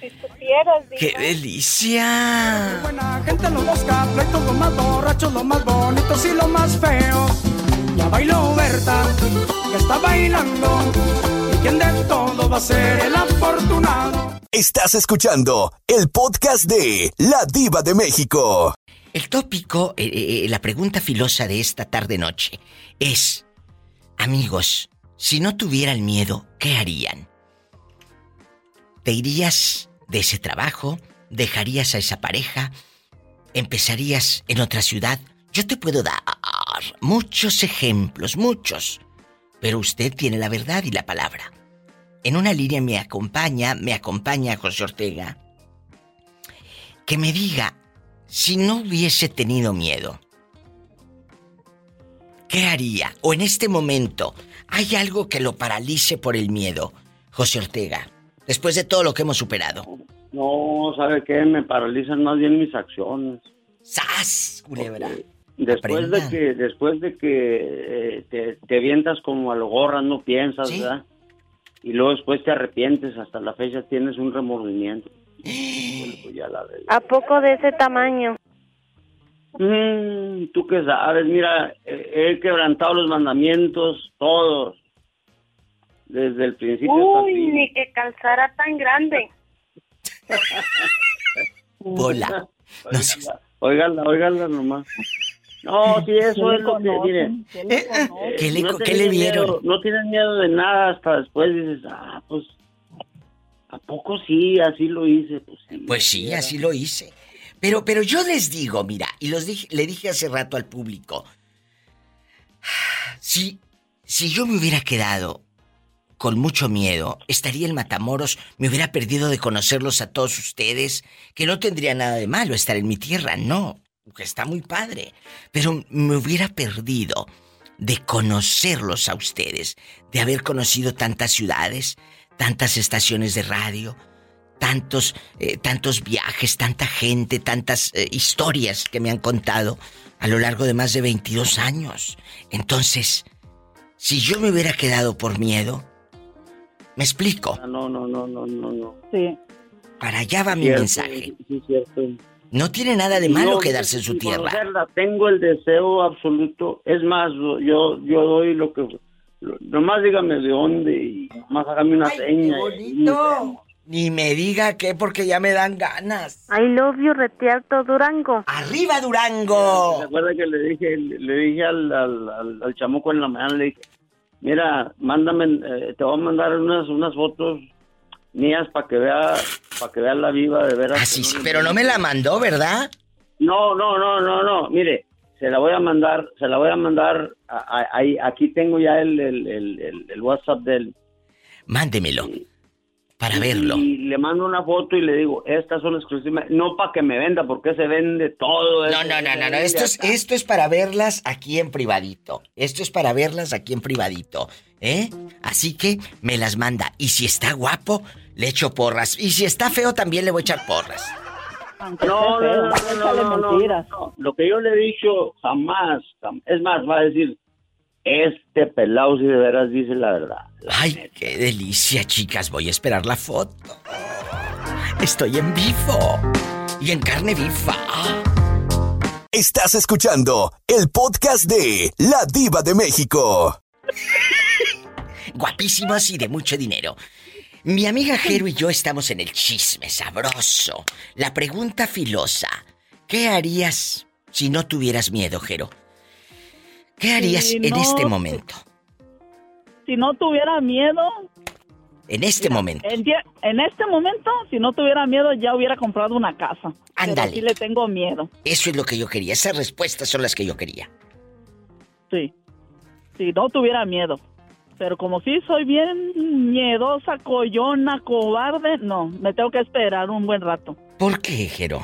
Speaker 10: si supieras.
Speaker 2: ¡Qué delicia!
Speaker 4: buena gente los busca, pleitos los más borrachos, los más bonitos y los más feos. Ya bailó Berta, que está bailando. Y quien de todo va a ser el afortunado.
Speaker 1: Estás escuchando el podcast de La Diva de México.
Speaker 2: El tópico, eh, eh, la pregunta filosa de esta tarde-noche es: Amigos, si no tuvieran miedo, ¿qué harían? ¿Te irías de ese trabajo? ¿Dejarías a esa pareja? ¿Empezarías en otra ciudad? Yo te puedo dar muchos ejemplos, muchos. Pero usted tiene la verdad y la palabra. En una línea me acompaña, me acompaña José Ortega. Que me diga, si no hubiese tenido miedo, ¿qué haría? O en este momento, ¿hay algo que lo paralice por el miedo? José Ortega, después de todo lo que hemos superado.
Speaker 12: No, ¿sabe qué? Me paralizan más bien mis acciones.
Speaker 2: ¡Sas! Culebra.
Speaker 12: Después
Speaker 2: Aprenda.
Speaker 12: de que, después de que eh, te, te avientas como a lo gorras, no piensas, ¿verdad? Y luego después te arrepientes, hasta la fecha tienes un remordimiento. Bueno, pues.
Speaker 5: ¿A poco de ese tamaño?
Speaker 12: Mm, Tú qué sabes, mira, he quebrantado los mandamientos, todos, desde el principio hasta el
Speaker 5: Uy,
Speaker 12: fin.
Speaker 5: ni que calzara tan grande.
Speaker 2: Bola.
Speaker 12: Óiganla, óiganla nomás. No, sí, eso es lo que, miren.
Speaker 2: ¿Qué le-
Speaker 12: no
Speaker 2: qué le vieron?
Speaker 12: miedo, no tienen miedo de nada hasta después dices, ah, pues, ¿a poco sí? Así lo hice, pues sí.
Speaker 2: Pues sí, así lo hice. Pero, pero yo les digo, mira, y los dije, le dije hace rato al público, si, si yo me hubiera quedado con mucho miedo, estaría en Matamoros, me hubiera perdido de conocerlos a todos ustedes, que no tendría nada de malo estar en mi tierra, no, que está muy padre, pero me hubiera perdido de conocerlos a ustedes, de haber conocido tantas ciudades, tantas estaciones de radio, tantos, eh, tantos viajes, tanta gente, tantas eh, historias que me han contado a lo largo de más de 22 años. Entonces, si yo me hubiera quedado por miedo, me explico.
Speaker 12: Ah, No, no, no, no, no, no.
Speaker 20: Sí.
Speaker 2: Para allá va mi mensaje.
Speaker 12: Sí, cierto.
Speaker 2: No tiene nada de malo
Speaker 12: No,
Speaker 2: quedarse en su tierra.
Speaker 12: conocerla, Tengo el deseo absoluto. Es más, yo, yo doy lo que Nomás dígame de dónde y nomás hágame una seña. y-
Speaker 2: Ni me diga qué porque ya me dan ganas.
Speaker 5: I love you, Retiarto Durango.
Speaker 2: ¡Arriba, Durango!
Speaker 12: ¿Se acuerda que le dije, le dije al, al, al, al chamuco en la mañana, le dije, mira, mándame, eh, te voy a mandar unas, unas fotos mías para que vea, para que vea la viva de veras.
Speaker 2: Ah, sí, sí, pero no me la mandó, ¿verdad?
Speaker 12: No, no, no, no, no, mire, se la voy a mandar, se la voy a mandar, a- a- ahí, aquí tengo ya el, el, el, el- el WhatsApp del...
Speaker 2: Mándemelo. Para verlo.
Speaker 12: Y le mando una foto y le digo, estas son exclusivas, no para que me venda, porque se vende todo.
Speaker 2: No, no, no, no, no. Esto es, esto es para verlas aquí en privadito. Esto es para verlas aquí en privadito. ¿Eh? Así que me las manda. Y si está guapo, le echo porras. Y si está feo, también le voy a echar porras.
Speaker 12: No, no, no, no, no, no, no, no. Lo que yo le he dicho, jamás, jam- es más, va a decir, este pelado si de veras dice la verdad.
Speaker 2: Ay, qué delicia, chicas. Voy a esperar la foto. Estoy en vivo. Y en carne viva.
Speaker 1: Estás escuchando el podcast de La Diva de México.
Speaker 2: Guapísimos y de mucho dinero. Mi amiga Jero y yo estamos en el chisme sabroso. La pregunta filosa. ¿Qué harías si no tuvieras miedo, Jero? ¿Qué harías
Speaker 22: Si
Speaker 2: en
Speaker 22: no-
Speaker 2: este momento?
Speaker 22: Si no tuviera miedo,
Speaker 2: En este momento.
Speaker 22: en, en este momento, si no tuviera miedo, ya hubiera comprado una casa.
Speaker 2: Ándale.
Speaker 22: Sí le tengo miedo.
Speaker 2: Eso es lo que yo quería. Esas respuestas son las que yo quería.
Speaker 22: Sí. Si no tuviera miedo. Pero como sí soy bien miedosa, coyona, cobarde, no, me tengo que esperar un buen rato.
Speaker 2: ¿Por qué, Jero?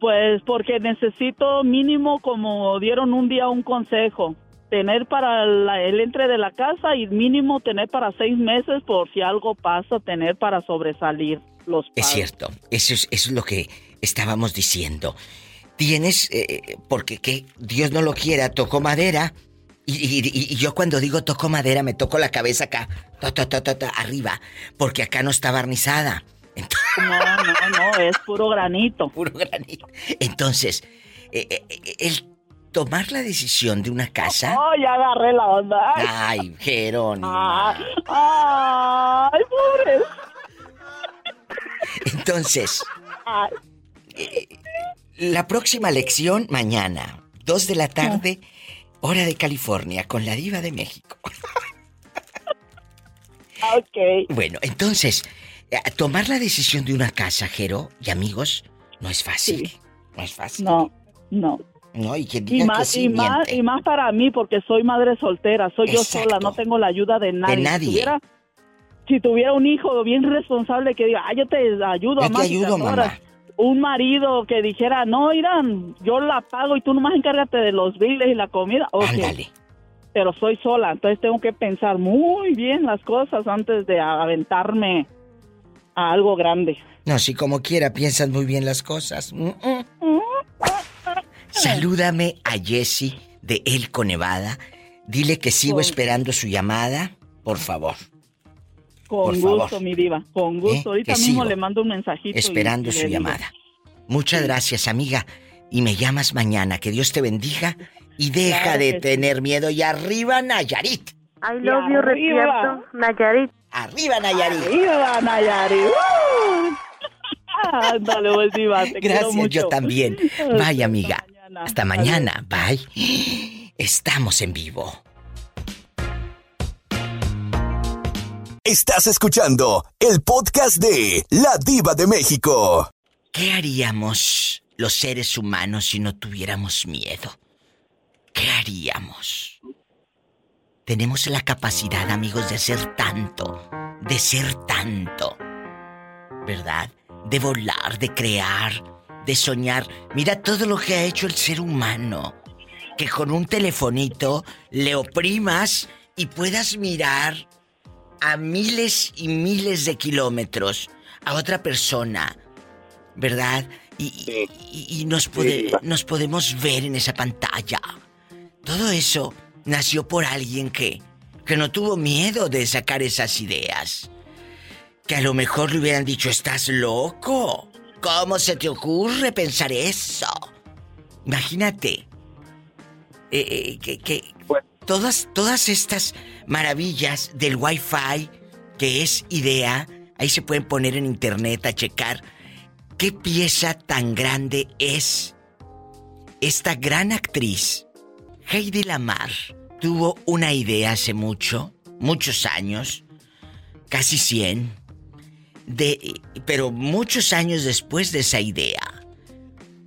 Speaker 22: Pues porque necesito mínimo, como dieron un día un consejo, tener para la- el entre de la casa y mínimo tener para seis meses por si algo pasa, tener para sobresalir los
Speaker 2: Es
Speaker 22: pagos.
Speaker 2: cierto. Eso es, eso es lo que estábamos diciendo. Tienes, eh, porque que Dios no lo quiera, tocó madera. Y, y- y- yo cuando digo toco madera, me toco la cabeza acá, ta, ta, ta, arriba, porque acá no está barnizada.
Speaker 22: No, no, no, es puro granito.
Speaker 2: Puro granito. Entonces, eh, eh, eh, el tomar la decisión de una casa.
Speaker 22: Oh, ya agarré la onda. Ay,
Speaker 2: Ay, Jerónima.
Speaker 22: ay, pobre.
Speaker 2: Entonces,
Speaker 22: Ay.
Speaker 2: eh, la próxima lección mañana, 2 de la tarde, hora de California, con la diva de México.
Speaker 22: Ok.
Speaker 2: Bueno, entonces, eh, tomar la decisión de una casa, Jero y amigos, no es fácil. No es fácil.
Speaker 22: No, no.
Speaker 2: No, y quien
Speaker 22: Y
Speaker 2: que
Speaker 22: más,
Speaker 2: sí,
Speaker 22: y, más, y más para mí, porque soy madre soltera, soy yo sola, no tengo la ayuda de nadie.
Speaker 2: nadie.
Speaker 22: Si tuviera, si tuviera un hijo bien responsable que diga, ah, yo te ayudo,
Speaker 2: Yo te
Speaker 22: mamá, si
Speaker 2: ayudo,
Speaker 22: adoras".
Speaker 2: mamá.
Speaker 22: Un marido que dijera, no, Irán, yo la pago y tú nomás encárgate de los biles y la comida. Ok.
Speaker 2: Ándale.
Speaker 22: Pero soy sola, entonces tengo que pensar muy bien las cosas antes de aventarme a algo grande.
Speaker 2: No, si como quiera piensas muy bien las cosas. Mm, mm. Salúdame a Jesse de Elco, Nevada. Dile que sigo esperando su llamada, por favor.
Speaker 22: Con
Speaker 2: Por
Speaker 22: gusto,
Speaker 2: favor.
Speaker 22: mi diva, con gusto.
Speaker 2: ¿Eh?
Speaker 22: Ahorita
Speaker 2: Que
Speaker 22: mismo
Speaker 2: sigo
Speaker 22: le mando un mensajito.
Speaker 2: Esperando
Speaker 22: y
Speaker 2: su llamada. Muchas gracias, amiga. Y me llamas mañana. Que Dios te bendiga y deja
Speaker 22: Claro
Speaker 2: de
Speaker 22: sí.
Speaker 2: tener miedo. Y arriba, Nayarit.
Speaker 5: I love you,
Speaker 22: arriba.
Speaker 5: Retiarto Nayarit.
Speaker 2: Arriba, Nayarit.
Speaker 22: ¡Arriba, Nayarit! ¡Uh! Ándale, pues, diva, te
Speaker 2: Gracias,
Speaker 22: mucho.
Speaker 2: yo también. Bye, amiga.
Speaker 22: mañana.
Speaker 2: Hasta mañana. Bye. Estamos en vivo.
Speaker 1: Estás escuchando el podcast de La Diva de México.
Speaker 2: ¿Qué haríamos los seres humanos si no tuviéramos miedo? ¿Qué haríamos? Tenemos la capacidad, amigos, de hacer tanto, de ser tanto, ¿verdad? De volar, de crear, de soñar. Mira todo lo que ha hecho el ser humano. Que con un telefonito le oprimas y puedas mirar a miles y miles de kilómetros a otra persona, ¿verdad? Y, y- y nos, pode- nos podemos ver en esa pantalla. Todo eso nació por alguien que, que no tuvo miedo de sacar esas ideas. Que a lo mejor le hubieran dicho, estás loco. ¿Cómo se te ocurre pensar eso? Imagínate. Eh, eh, que, que- todas, todas estas maravillas del Wi-Fi, que es idea, ahí se pueden poner en internet a checar qué pieza tan grande es esta gran actriz. Heidi Lamar tuvo una idea hace mucho, muchos años, casi 100, de, pero muchos años después de esa idea,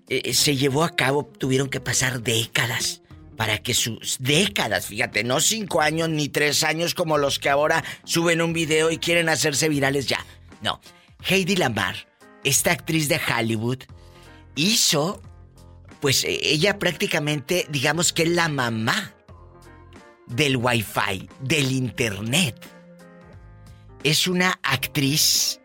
Speaker 2: eh, se llevó a cabo, tuvieron que pasar décadas para que sus décadas, fíjate, no cinco años ni tres años como los que ahora suben un video y quieren hacerse virales ya. No, Heidi Lamar, esta actriz de Hollywood, hizo, pues eh, ella prácticamente, digamos que es la mamá del Wi-Fi, del Internet. Es una actriz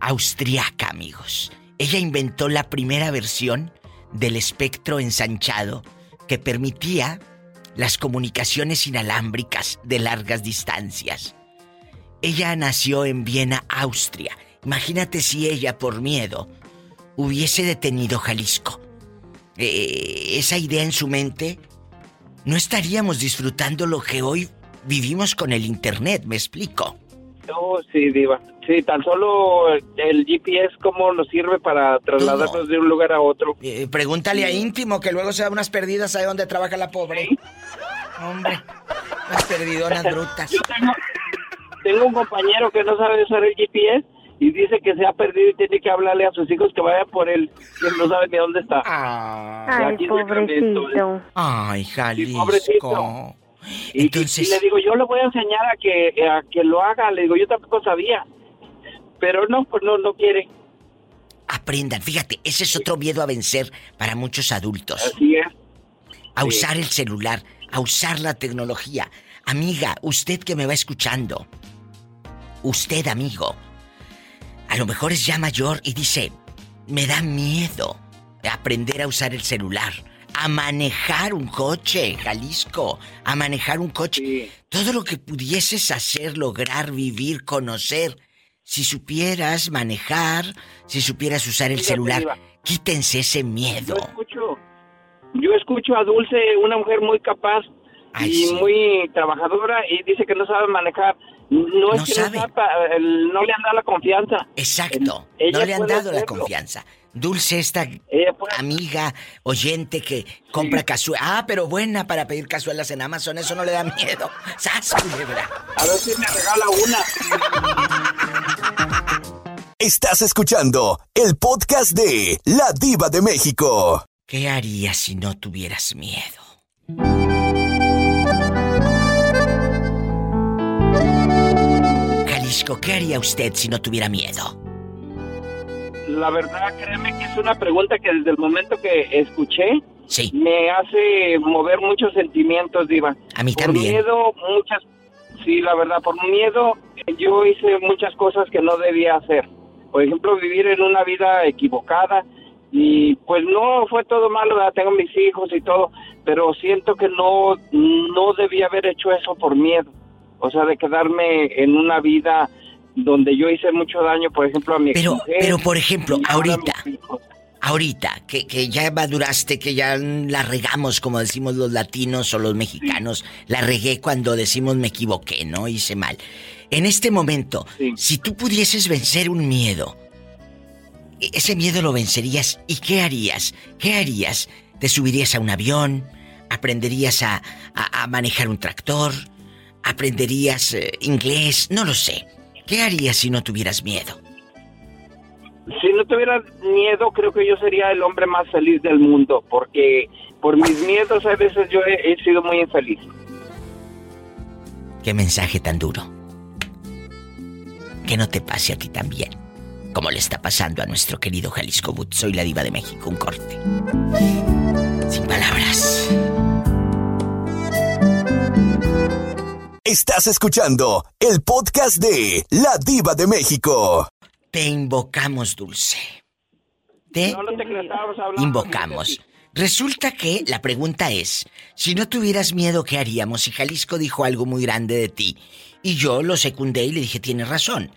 Speaker 2: austriaca, amigos. Ella inventó la primera versión del espectro ensanchado que permitía las comunicaciones inalámbricas de largas distancias. Ella nació en Viena, Austria. Imagínate si ella, por miedo, hubiese detenido Jalisco. Eh, esa idea en su mente, no estaríamos disfrutando lo que hoy vivimos con el Internet, me explico.
Speaker 23: No, sí, Diva. Sí, tan solo el GPS, ¿cómo nos sirve para trasladarnos de un lugar a otro?
Speaker 2: Eh, pregúntale a íntimo que luego se da unas perdidas ahí donde trabaja la pobre. Hombre, las perdidonas brutas.
Speaker 23: tengo, tengo un compañero que no sabe usar el GPS y dice que se ha perdido y tiene que hablarle a sus hijos que vayan por él, que no sabe ni dónde está.
Speaker 5: Ay, pobrecito.
Speaker 2: Ay, Jalisco.
Speaker 23: pobrecito. Y,
Speaker 2: Entonces-
Speaker 23: y le digo, yo le voy a enseñar a que, a que lo haga. Le digo, yo tampoco sabía. Pero no, pues no, no quiere.
Speaker 2: Aprendan, fíjate, ese es otro miedo a vencer para muchos adultos.
Speaker 23: Así es.
Speaker 2: A
Speaker 23: Sí.
Speaker 2: usar el celular, a usar la tecnología. Amiga, usted que me va escuchando, usted amigo, a lo mejor es ya mayor y dice, me da miedo aprender a usar el celular, a manejar un coche, Jalisco, a manejar un coche. Todo lo que pudieses hacer, lograr, vivir, conocer, si supieras manejar, si supieras usar el celular, quítense ese miedo.
Speaker 23: Yo escucho, yo escucho a Dulce, una mujer muy capaz y muy trabajadora, y dice que no sabe manejar. No es
Speaker 2: No
Speaker 23: que
Speaker 2: sabe.
Speaker 23: no sepa, el- no le han dado la confianza.
Speaker 2: Exacto.
Speaker 23: Ella
Speaker 2: no le han dado la confianza. Dulce, esta amiga, oyente que compra cazuelas. Ah, pero buena para pedir cazuelas en Amazon, eso no le da miedo. ¡Sas, culebra!
Speaker 23: A ver si me regala una.
Speaker 1: Estás escuchando el podcast de La Diva de México.
Speaker 2: ¿Qué harías si no tuvieras miedo? Jalisco, ¿qué haría usted si no tuviera miedo?
Speaker 23: La verdad, créeme que es una pregunta que desde el momento que escuché me hace mover muchos sentimientos, Diva.
Speaker 2: A mí
Speaker 23: por
Speaker 2: también.
Speaker 23: miedo, muchas... Sí, la verdad, por miedo yo hice muchas cosas que no debía hacer. Por ejemplo, vivir en una vida equivocada y pues no fue todo malo, ¿verdad? tengo mis hijos y todo, pero siento que no, no debía haber hecho eso por miedo. O sea, de quedarme en una vida donde yo hice mucho daño, por ejemplo, a mi
Speaker 2: Pero, pero por ejemplo, ahorita, ahorita, que, que ya maduraste, que ya la regamos, como decimos los latinos o los mexicanos, la regué cuando decimos me equivoqué, ¿no? Hice mal. En este momento, si tú pudieses vencer un miedo, e- ese miedo lo vencerías, ¿y qué harías? ¿Qué harías? ¿Te subirías a un avión? ¿Aprenderías a, a- a manejar un tractor? ¿Aprenderías eh, inglés? No lo sé. ¿Qué harías si no tuvieras miedo?
Speaker 23: Si no tuviera miedo, creo que yo sería el hombre más feliz del mundo, porque por mis miedos a veces yo he, he sido muy infeliz.
Speaker 2: Qué mensaje tan duro. Que no te pase a ti también, como le está pasando a nuestro querido Jalisco But. Soy la diva de México, un corte. Sin palabras.
Speaker 1: Estás escuchando el podcast de La Diva de México.
Speaker 2: Te invocamos, Dulce. Te
Speaker 23: No,
Speaker 2: invocamos. Resulta que la pregunta es, si no tuvieras miedo, ¿qué haríamos? Y Jalisco dijo algo muy grande de ti. Y yo lo secundé y le dije, tiene razón.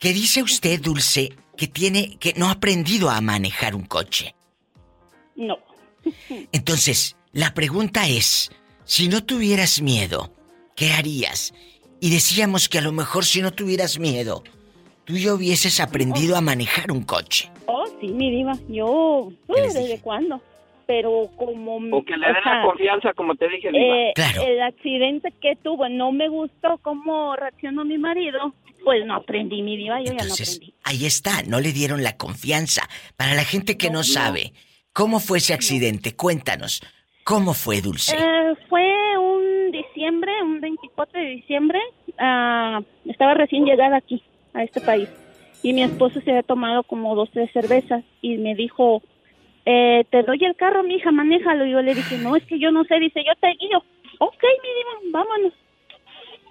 Speaker 2: ¿Qué dice usted, Dulce, que tiene, que no ha aprendido a manejar un coche?
Speaker 24: No.
Speaker 2: Entonces, la pregunta es, si no tuvieras miedo, ¿qué harías? Y decíamos que a lo mejor si no tuvieras miedo, tú ya hubieses aprendido a manejar un coche.
Speaker 24: Oh, sí, mi diva. Yo, uh, ¿desde cuándo? Pero como...
Speaker 8: O que le den la confianza, como te dije, Diva.
Speaker 24: eh, El accidente que tuvo no me gustó cómo reaccionó mi marido. Pues no aprendí, mi diva. Yo ya no
Speaker 2: Entonces,
Speaker 24: aprendí.
Speaker 2: ahí está, no le dieron la confianza. Para la gente que no, sabe, ¿cómo fue ese accidente? Cuéntanos, ¿cómo fue, Dulce?
Speaker 24: Eh, fue 24 de diciembre. ah, estaba recién llegada aquí, a este país. Y mi esposo se había tomado como dos, tres cervezas. Y me dijo, eh, te doy el carro, mija, manéjalo. Y yo le dije, no, es que yo no sé. Dice, yo te guío. Ok, mi diva, vámonos.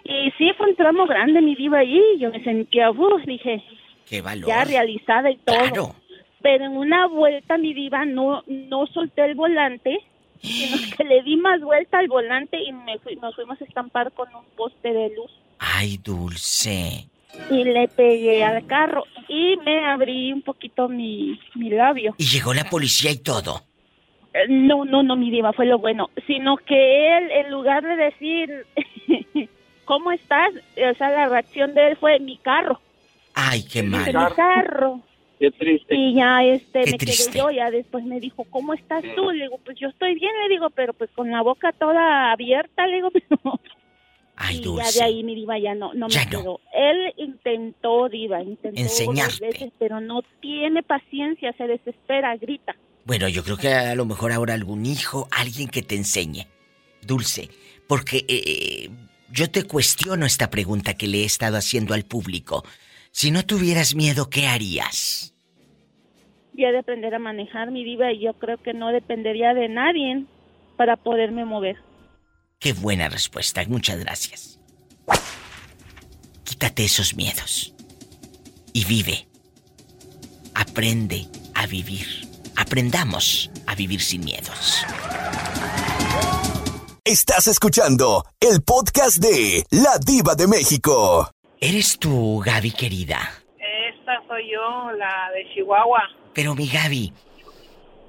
Speaker 24: Y sí, fue un tramo grande, mi diva, allí. Yo me sentía, uf, dije,
Speaker 2: ¡Qué valor!
Speaker 24: ya realizada y todo.
Speaker 2: Claro.
Speaker 24: Pero en una vuelta, mi diva, no, no solté el volante, sino que le di más vuelta al volante y me fui- nos fuimos a estampar con un poste de luz.
Speaker 2: Ay, Dulce.
Speaker 24: Y le pegué al carro y me abrí un poquito mi, mi labio.
Speaker 2: Y llegó la policía y todo.
Speaker 24: Eh, No, no, no, mi diva, fue lo bueno. Sino que él, en lugar de decir, ¿cómo estás? O sea, la reacción de él fue mi carro.
Speaker 2: Ay, qué mal.
Speaker 24: mi carro.
Speaker 8: Qué triste.
Speaker 24: Y ya este
Speaker 2: Qué
Speaker 24: me
Speaker 2: triste.
Speaker 24: quedé yo, ya después me dijo, ¿cómo estás tú? Le digo, pues yo estoy bien, le digo, pero pues con la boca toda abierta, le digo, pero...
Speaker 2: Ay,
Speaker 24: y ya
Speaker 2: Dulce.
Speaker 24: de ahí mi diva ya no, no
Speaker 2: Ya
Speaker 24: me
Speaker 2: no.
Speaker 24: quedó. Él intentó, diva, intentó
Speaker 2: Enseñarte.
Speaker 24: veces, pero no tiene paciencia, se desespera, grita.
Speaker 2: Bueno, yo creo que a lo mejor ahora algún hijo, alguien que te enseñe. Dulce, porque eh, yo te cuestiono esta pregunta que le he estado haciendo al público. Si no tuvieras miedo, ¿qué harías?
Speaker 24: Ya de aprender a manejar mi diva y yo creo que no dependería de nadie para poderme mover.
Speaker 2: Qué buena respuesta, muchas gracias. Quítate esos miedos y vive. Aprende a vivir. Aprendamos a vivir sin miedos.
Speaker 1: Estás escuchando el podcast de La Diva de México.
Speaker 2: ¿Eres tú, Gaby querida?
Speaker 25: Esta soy yo, la de Chihuahua.
Speaker 2: Pero mi Gaby,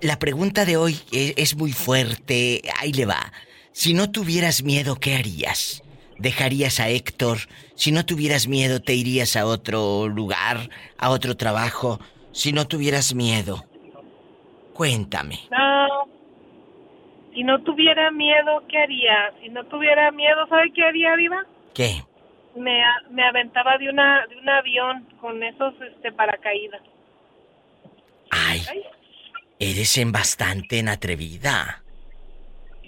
Speaker 2: la pregunta de hoy e- es, muy fuerte. Ahí le va. Si no tuvieras miedo, ¿qué harías? ¿Dejarías a Héctor? Si no tuvieras miedo, ¿te irías a otro lugar, a otro trabajo? Si no tuvieras miedo. Cuéntame.
Speaker 25: No, si no tuviera miedo, ¿qué haría? Si no tuviera miedo, ¿sabe qué haría, Diva?
Speaker 2: ¿Qué?
Speaker 25: Me, me aventaba de una de un avión con esos este paracaídas.
Speaker 2: Ay, eres en bastante en atrevida.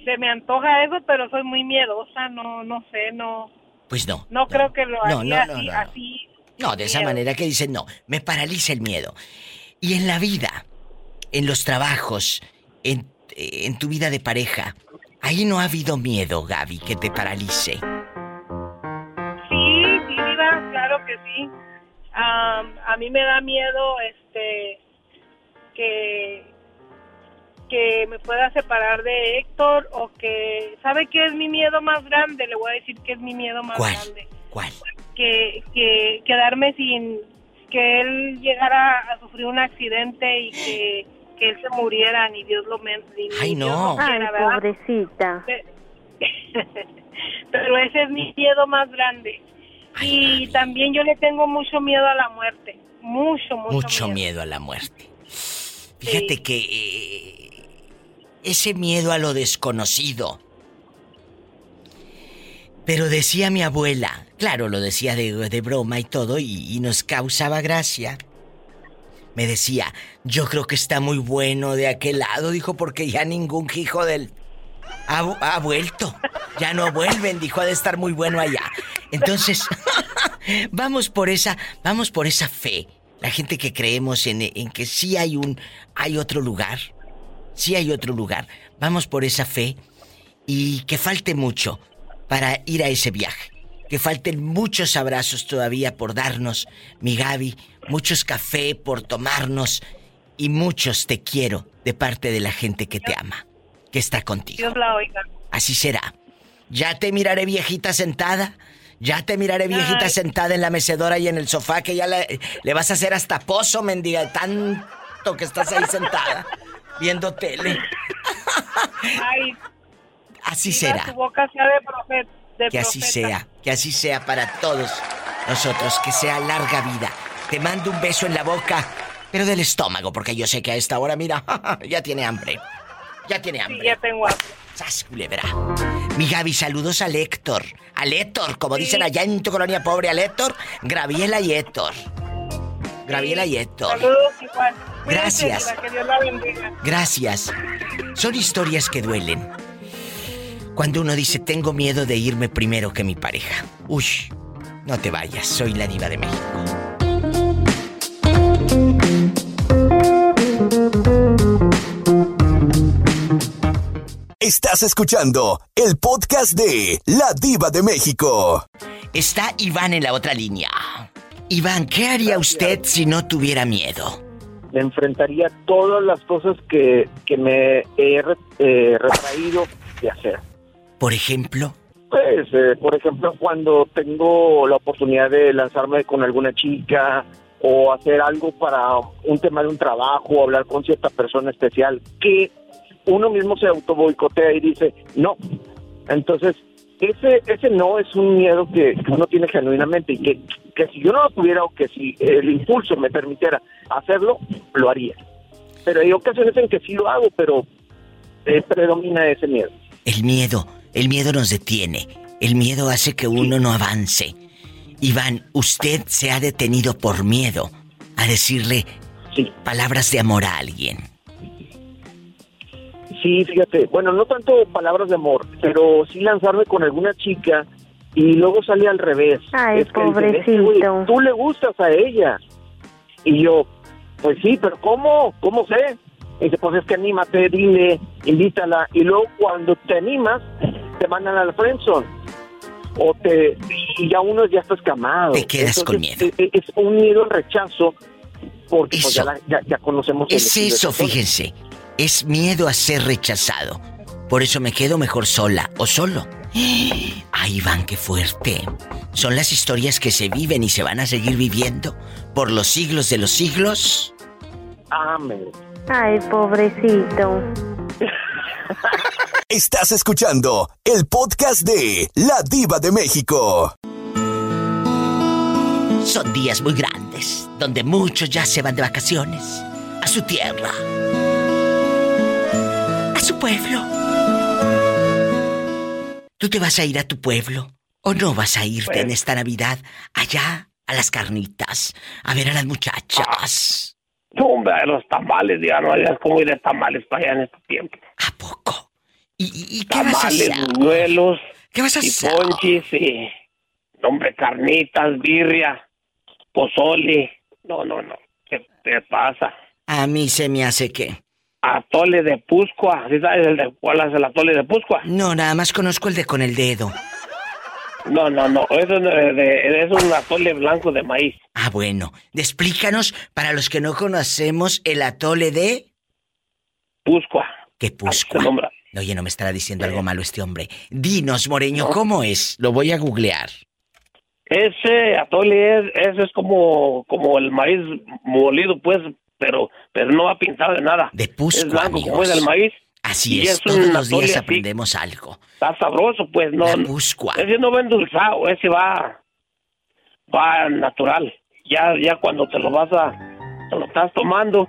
Speaker 25: Se me antoja eso, pero soy muy miedosa, no no sé, no
Speaker 2: Pues no.
Speaker 25: no, creo que lo
Speaker 2: No,
Speaker 25: haría
Speaker 2: no, no,
Speaker 25: así, así.
Speaker 2: No, de esa
Speaker 25: miedo.
Speaker 2: manera que dicen, no, me paraliza el miedo. Y en la vida, en los trabajos, en, en tu vida de pareja, ahí no ha habido miedo, Gaby, que te paralice.
Speaker 25: Sí, sí, Diva, claro que sí. Am, a mí me da miedo este que que me pueda separar de Héctor o que sabe qué es mi miedo más grande le voy a decir que es mi miedo más
Speaker 2: ¿Cuál?
Speaker 25: grande
Speaker 2: ¿Cuál?
Speaker 25: que que quedarme sin que él llegara a sufrir un accidente y que, que él se muriera ni Dios lo men ni-
Speaker 2: Ay,
Speaker 25: Dios
Speaker 2: no.
Speaker 25: lo quiera,
Speaker 5: Ay,
Speaker 25: ¿verdad?
Speaker 5: pobrecita.
Speaker 25: pero ese es mi miedo más grande y también yo le tengo mucho miedo a la muerte mucho mucho,
Speaker 2: Mucho
Speaker 25: miedo.
Speaker 2: miedo a la muerte. Fíjate que eh, ese miedo a lo desconocido. Pero decía mi abuela, claro, lo decía de, de broma y todo, y, y nos causaba gracia. Me decía, yo creo que está muy bueno de aquel lado, dijo, porque ya ningún hijo del... Ha, ha vuelto. Ya no vuelven, dijo, ha de estar muy bueno allá. Entonces, vamos por esa, vamos por esa fe. La gente que creemos en, en que sí hay un, hay otro lugar, sí hay otro lugar. Vamos por esa fe y que falte mucho para ir a ese viaje. Que falten muchos abrazos todavía por darnos, mi Gaby, muchos café por tomarnos y muchos te quiero de parte de la gente que te ama, que está contigo.
Speaker 25: Dios la oiga
Speaker 2: Así será. Ya te miraré viejita sentada. Ya te miraré viejita
Speaker 25: Ay.
Speaker 2: sentada en la mecedora y en el sofá que ya le, le vas a hacer hasta pozo, mendiga, tanto que estás ahí sentada viendo tele.
Speaker 25: Ay,
Speaker 2: Así será.
Speaker 25: Tu boca sea de profeta. de
Speaker 2: Que así
Speaker 25: profeta.
Speaker 2: sea, que así sea para todos nosotros, que sea larga vida. Te mando un beso en la boca, pero del estómago, porque yo sé que a esta hora, mira, ya tiene hambre. Ya tiene hambre.
Speaker 25: Sí, ya tengo hambre.
Speaker 2: ¡Sas, culebra! Mi Gaby, saludos al Héctor. Al Héctor, como dicen allá en tu colonia pobre, al Héctor, Graviela y Héctor. Graviela y Héctor.
Speaker 25: Saludos igual.
Speaker 2: Gracias.
Speaker 25: Diva, que Dios la bendiga.
Speaker 2: Gracias. Son historias que duelen. Cuando uno dice, tengo miedo de irme primero que mi pareja. Uy, no te vayas, soy la diva de México.
Speaker 1: Estás escuchando el podcast de La Diva de México.
Speaker 2: Está Iván en la otra línea. Iván, ¿qué haría usted si no tuviera miedo?
Speaker 26: me enfrentaría todas las cosas que, que me he eh, retraído de hacer.
Speaker 2: Por ejemplo,
Speaker 26: Pues, eh, por ejemplo, cuando tengo la oportunidad de lanzarme con alguna chica o hacer algo para un tema de un trabajo o hablar con cierta persona especial, que uno mismo se auto boicotea y dice no. Entonces, ese, ese no es un miedo que, que uno tiene genuinamente y que, que si yo no lo tuviera o que si el impulso me permitiera hacerlo, lo haría. Pero hay ocasiones en que sí lo hago, pero eh, predomina ese miedo.
Speaker 2: el miedo, el miedo nos detiene. El miedo hace que uno no avance. Iván, usted se ha detenido por miedo a decirle palabras de amor a alguien.
Speaker 26: Sí, fíjate, bueno, no tanto palabras de amor, pero sí lanzarme con alguna chica y luego sale al revés.
Speaker 5: Ay,
Speaker 26: Es que dicen, "Es que, güey,
Speaker 5: pobrecito.
Speaker 26: tú le gustas a ella. Y yo, pues sí, pero ¿cómo? ¿Cómo sé? Y dice, pues es que anímate, dile, invítala. Y luego cuando te animas, te mandan al friendzone. O te, y ya uno ya está escamado.
Speaker 2: Te quedas con
Speaker 26: miedo. Es, un miedo al rechazo porque pues, ya, la- ya, ya conocemos
Speaker 2: Es eso, fíjense. Es miedo a ser rechazado. Por eso me quedo mejor sola o solo. Ay, Iván, qué fuerte. Son las historias que se viven y se van a seguir viviendo por los siglos de los siglos.
Speaker 26: Amén.
Speaker 5: Ay, pobrecito.
Speaker 1: Estás escuchando el podcast de La Diva de México.
Speaker 2: Son días muy grandes, donde muchos ya se van de vacaciones a su tierra, a pueblo. ¿Tú te vas a ir a tu pueblo o no vas a irte en esta Navidad allá a las carnitas a ver a las muchachas?
Speaker 27: No, hombre, a los tamales, ya no hayas como ir de tamales para allá en este tiempo.
Speaker 2: ¿A poco? ¿Y,
Speaker 27: qué
Speaker 2: vas a
Speaker 27: tamales,
Speaker 2: hacer? ¿Qué vas a
Speaker 27: y
Speaker 2: hacer?
Speaker 27: ponchis, y... no, Hombre, carnitas, birria, pozole. No, no, no. ¿Qué te pasa?
Speaker 2: A mí se me hace que...
Speaker 27: Atole de Puscua. ¿Sí sabes el de, cuál es el atole de Puscua?
Speaker 2: No, nada más conozco el de con el dedo.
Speaker 27: No, no, no. Eso es, de- es un atole blanco de maíz.
Speaker 2: Ah, bueno. Explícanos, para los que no conocemos, el atole de...
Speaker 27: Puscua.
Speaker 2: ¿Qué Puscua? Oye, no me estará diciendo algo malo este hombre. Dinos, Moreño, ¿cómo es? Lo voy a googlear.
Speaker 27: Ese atole es, ese es como, como el maíz molido, pues, pero, pero no va pintado de nada.
Speaker 2: De Puscua,
Speaker 27: Es blanco como
Speaker 2: amigos.
Speaker 27: es el maíz.
Speaker 2: Así
Speaker 27: y
Speaker 2: es,
Speaker 27: un
Speaker 2: todos los días
Speaker 27: así.
Speaker 2: aprendemos algo.
Speaker 27: Está sabroso, pues, no. Ese no va endulzado, ese va, va natural. Ya, ya cuando te lo vas a, te lo estás tomando,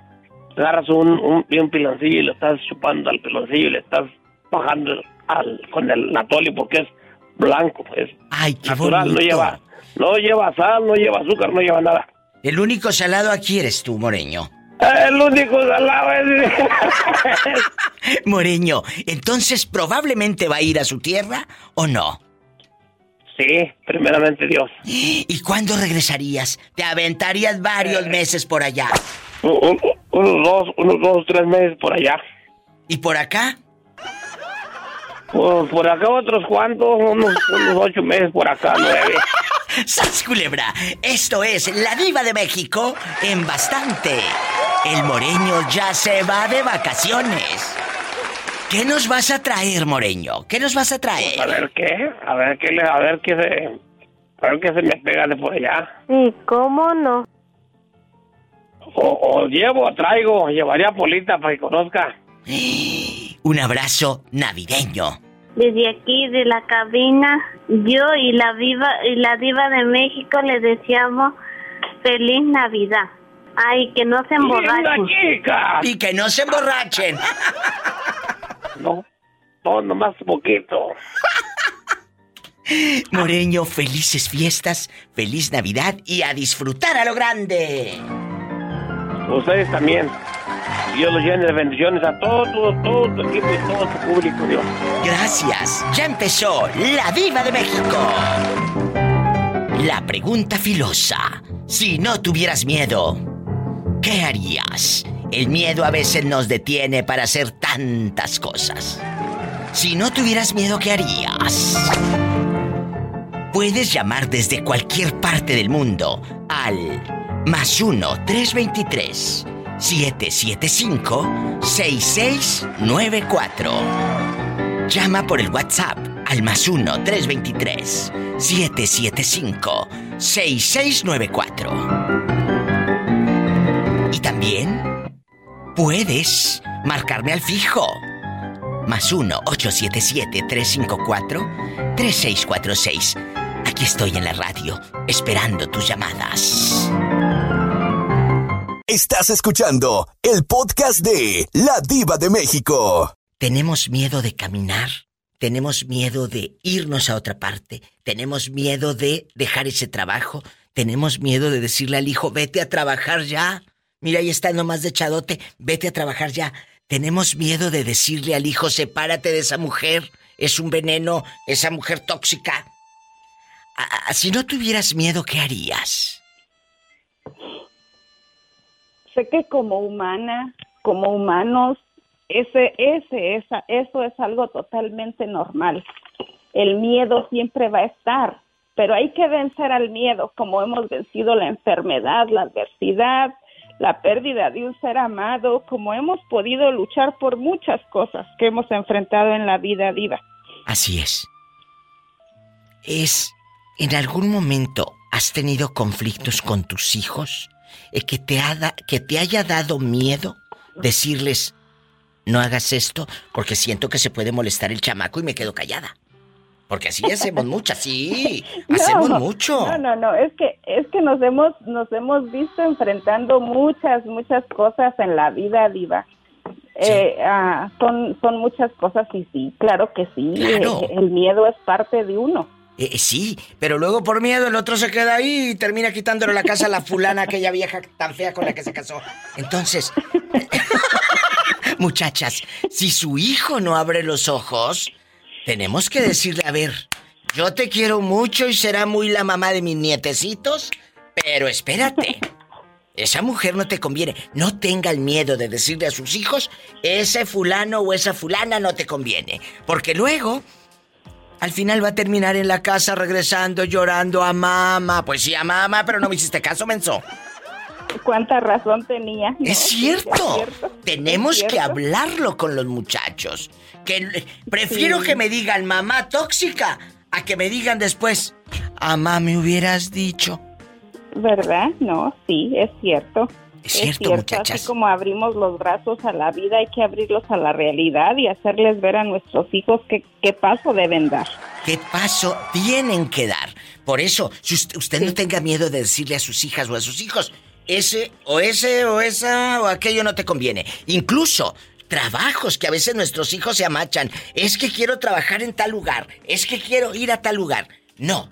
Speaker 27: agarras un, un, un piloncillo y le estás chupando al piloncillo y le estás bajando al, con el atole porque es blanco, es
Speaker 2: Ay, qué
Speaker 27: natural, no
Speaker 2: bonito.
Speaker 27: lleva, no lleva sal, no lleva azúcar, no lleva nada.
Speaker 2: El único salado aquí eres tú, Moreño.
Speaker 27: El único salado es...
Speaker 2: Moreño, entonces probablemente va a ir a su tierra o no.
Speaker 27: Sí, primeramente Dios.
Speaker 2: ¿Y cuándo regresarías? Te aventarías varios meses por allá.
Speaker 27: Un- un- unos dos, unos dos, tres meses por allá.
Speaker 2: ¿Y por acá?
Speaker 27: Pues por acá otros cuantos, unos, unos ocho meses por acá, nueve.
Speaker 2: ¡Sas culebra! Esto es La Diva de México en bastante. El Moreño ya se va de vacaciones. ¿Qué nos vas a traer, Moreño? ¿Qué nos vas a traer?
Speaker 27: A ver qué, a ver qué, le- a ver qué se, a ver qué se me pega de por allá.
Speaker 5: ¿Y cómo no?
Speaker 27: O, o llevo, traigo, llevaría a Polita para que conozca.
Speaker 2: Un abrazo navideño.
Speaker 5: Desde aquí de la cabina, yo y la viva y la diva de México le deseamos feliz Navidad. Ay, que no se emborrachen.
Speaker 2: Y que no se emborrachen.
Speaker 26: No, no, nomás poquito.
Speaker 2: Moreño, felices fiestas, feliz Navidad y a disfrutar a lo grande.
Speaker 26: Ustedes también. Dios los llene de bendiciones a todo, todo, todo tu equipo y todo tu público, Dios.
Speaker 2: Gracias. Ya empezó La Diva de México. La pregunta filosa. Si no tuvieras miedo, ¿qué harías? El miedo a veces nos detiene para hacer tantas cosas. Si no tuvieras miedo, ¿qué harías? Puedes llamar desde cualquier parte del mundo al más 1-323-775-6694. Llama por el WhatsApp al más 1-323-775-6694. También puedes marcarme al fijo. Más 1-877-354-3646. Aquí estoy en la radio, esperando tus llamadas.
Speaker 1: Estás escuchando el podcast de La Diva de México.
Speaker 2: Tenemos miedo de caminar, tenemos miedo de irnos a otra parte, tenemos miedo de dejar ese trabajo, tenemos miedo de decirle al hijo, vete a trabajar ya. Mira, ahí está nomás de chadote, vete a trabajar ya. Tenemos miedo de decirle al hijo, sepárate de esa mujer, es un veneno, esa mujer tóxica. Si no tuvieras miedo, ¿qué harías?
Speaker 28: Sé que como humana, como humanos, ese, ese, esa, eso es algo totalmente normal. El miedo siempre va a estar, pero hay que vencer al miedo, como hemos vencido la enfermedad, la adversidad, la pérdida de un ser amado, como hemos podido luchar por muchas cosas que hemos enfrentado en la vida viva.
Speaker 2: Así es. Es, ¿en algún momento has tenido conflictos con tus hijos? Eh, que, te que te haya dado miedo decirles, no hagas esto, porque siento que se puede molestar el chamaco y me quedo callada. Porque así hacemos muchas, sí, hacemos mucho.
Speaker 28: No, no, no, es que es que nos hemos nos hemos visto enfrentando muchas muchas cosas en la vida diva. Eh, ah, son son muchas cosas y sí, claro que sí. Eh, el miedo es parte de uno.
Speaker 2: Eh, sí, pero luego por miedo el otro se queda ahí y termina quitándole la casa a la fulana, aquella vieja tan fea con la que se casó. Entonces, muchachas, si su hijo no abre los ojos, tenemos que decirle, a ver, yo te quiero mucho y será muy la mamá de mis nietecitos, pero espérate. Esa mujer no te conviene. No tenga el miedo de decirle a sus hijos, ese fulano o esa fulana no te conviene. Porque luego, al final va a terminar en la casa regresando, llorando a mamá. Pues sí, a mamá, pero no me hiciste caso, menso.
Speaker 28: ¿Cuánta razón tenía?
Speaker 2: es, cierto. Tenemos que hablarlo con los muchachos. Que prefiero que me digan mamá tóxica a que me digan después, mamá me hubieras dicho.
Speaker 28: ¿Verdad? No, sí, es cierto.
Speaker 2: Es cierto, muchachas.
Speaker 28: Así como abrimos los brazos a la vida, hay que abrirlos a la realidad y hacerles ver a nuestros hijos qué, qué paso deben dar.
Speaker 2: ¿Qué paso tienen que dar? Por eso, si usted, no tenga miedo de decirle a sus hijas o a sus hijos, ese o ese o esa o aquello no te conviene. Incluso trabajos que a veces nuestros hijos se amachan. Es que quiero trabajar en tal lugar. Es que quiero ir a tal lugar. No.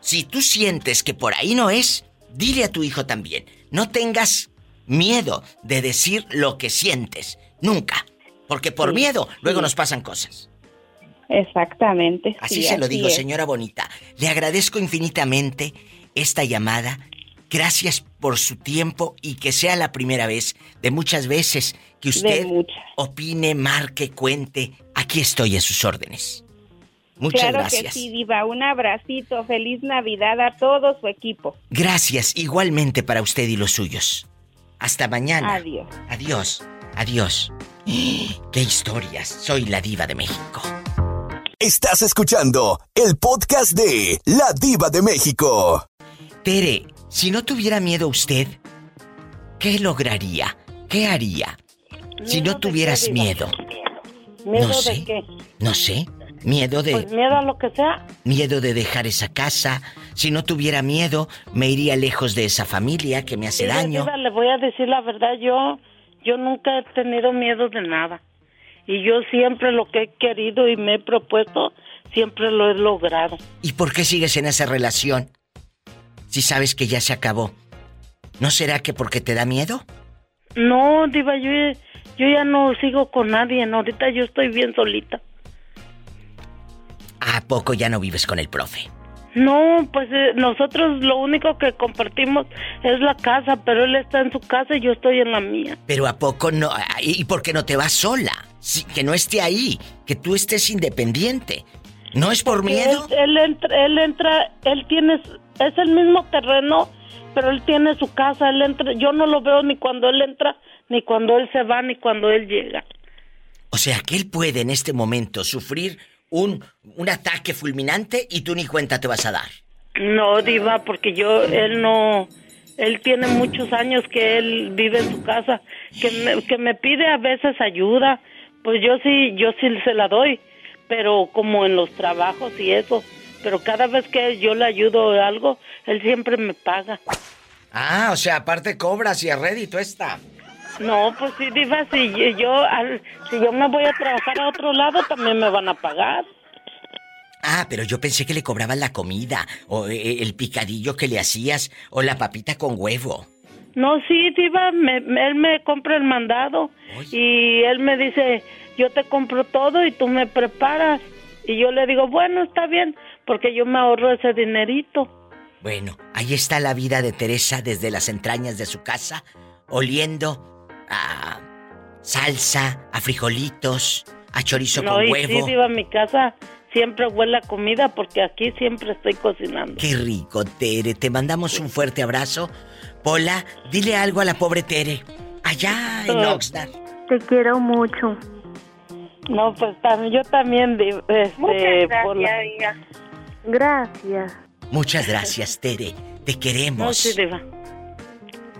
Speaker 2: Si tú sientes que por ahí no es, dile a tu hijo también. No tengas miedo de decir lo que sientes. Nunca. Porque por miedo luego nos pasan cosas.
Speaker 28: Exactamente.
Speaker 2: Así se lo digo, señora bonita. Le agradezco infinitamente esta llamada. Gracias por su tiempo y que sea la primera vez de muchas veces que usted opine, marque, cuente. Aquí estoy a sus órdenes. Muchas
Speaker 28: claro
Speaker 2: gracias.
Speaker 28: Que sí, Diva. Un abracito. Feliz Navidad a todo su equipo.
Speaker 2: Gracias, igualmente para usted y los suyos. Hasta mañana.
Speaker 28: Adiós.
Speaker 2: Adiós. Adiós. ¡Qué historias! Soy la Diva de México.
Speaker 1: Estás escuchando el podcast de La Diva de México.
Speaker 2: Tere, si no tuviera miedo usted, ¿qué lograría? ¿Qué haría? Si no tuvieras miedo.
Speaker 28: ¿Miedo
Speaker 2: no sé.
Speaker 28: de qué?
Speaker 2: No sé. Miedo de...
Speaker 29: Pues miedo a lo que sea.
Speaker 2: Miedo de dejar esa casa. Si no tuviera miedo, me iría lejos de esa familia que me hace
Speaker 29: Mira,
Speaker 2: daño.
Speaker 29: Le voy a decir la verdad, yo, yo nunca he tenido miedo de nada. Y yo siempre lo que he querido y me he propuesto, siempre lo he logrado.
Speaker 2: ¿Y por qué sigues en esa relación? Si sabes que ya se acabó. ¿No será que porque te da miedo?
Speaker 29: No, Diva, yo, yo ya no sigo con nadie. no, Ahorita yo estoy bien solita.
Speaker 2: ¿A poco ya no vives con el profe?
Speaker 29: No, pues eh, nosotros lo único que compartimos es la casa, pero él está en su casa y yo estoy en la mía.
Speaker 2: Pero ¿a poco no? ¿Y por qué no te vas sola? Que no esté ahí, que tú estés independiente. ¿No es por
Speaker 29: Porque
Speaker 2: miedo?
Speaker 29: Él, él entra, él entra, él tiene, es el mismo terreno, pero él tiene su casa, él entra, yo no lo veo ni cuando él entra, ni cuando él se va, ni cuando él llega.
Speaker 2: O sea, que él puede en este momento sufrir un, un ataque fulminante y tú ni cuenta te vas a dar.
Speaker 29: No, Diva, porque yo, él no, él tiene muchos años que él vive en su casa, que me, que me pide a veces ayuda, pues yo sí, yo sí se la doy, pero como en los trabajos y eso, pero cada vez que yo le ayudo a algo, él siempre me paga.
Speaker 2: Ah, o sea, aparte cobras y a rédito está.
Speaker 29: No, pues sí, Diva, si yo, al- si yo me voy a trabajar a otro lado, también me van a pagar.
Speaker 2: Ah, pero yo pensé que le cobraban la comida, o eh, el picadillo que le hacías, o la papita con huevo.
Speaker 29: No, sí, Diva, me- me- él me compra el mandado y él me dice, yo te compro todo y tú me preparas. Y yo le digo, bueno, está bien, porque yo me ahorro ese dinerito.
Speaker 2: Bueno, ahí está la vida de Teresa desde las entrañas de su casa, oliendo a salsa, a frijolitos, a chorizo
Speaker 29: no,
Speaker 2: con
Speaker 29: y
Speaker 2: huevo.
Speaker 29: sí, Diva, mi casa siempre huele a comida porque aquí siempre estoy cocinando.
Speaker 2: Qué rico, Tere. Te mandamos un fuerte abrazo. Pola, dile algo a la pobre Tere. Allá en
Speaker 29: Ah.
Speaker 2: Oxnard.
Speaker 29: Te quiero mucho. No, pues también, yo también, este,
Speaker 5: Muchas gracias,
Speaker 29: por la-
Speaker 5: hija.
Speaker 29: Gracias.
Speaker 2: Muchas gracias, Tere. Te
Speaker 29: No,
Speaker 2: queremos.
Speaker 29: sí, Diva.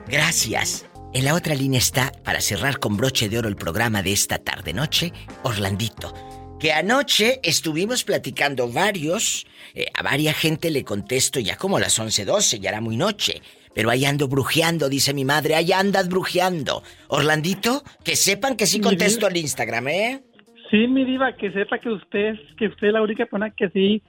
Speaker 2: Gracias. En la otra línea está, para cerrar con broche de oro el programa de esta tarde-noche, Orlandito. Que anoche estuvimos platicando varios, eh, a varia gente le contesto ya como a las 11.12, ya era muy noche. Pero ahí ando brujeando, dice mi madre, ahí andas brujeando. Orlandito, que sepan que sí contesto al Instagram, ¿eh?
Speaker 30: Sí, mi diva, que sepa que usted, que usted es la única persona que sí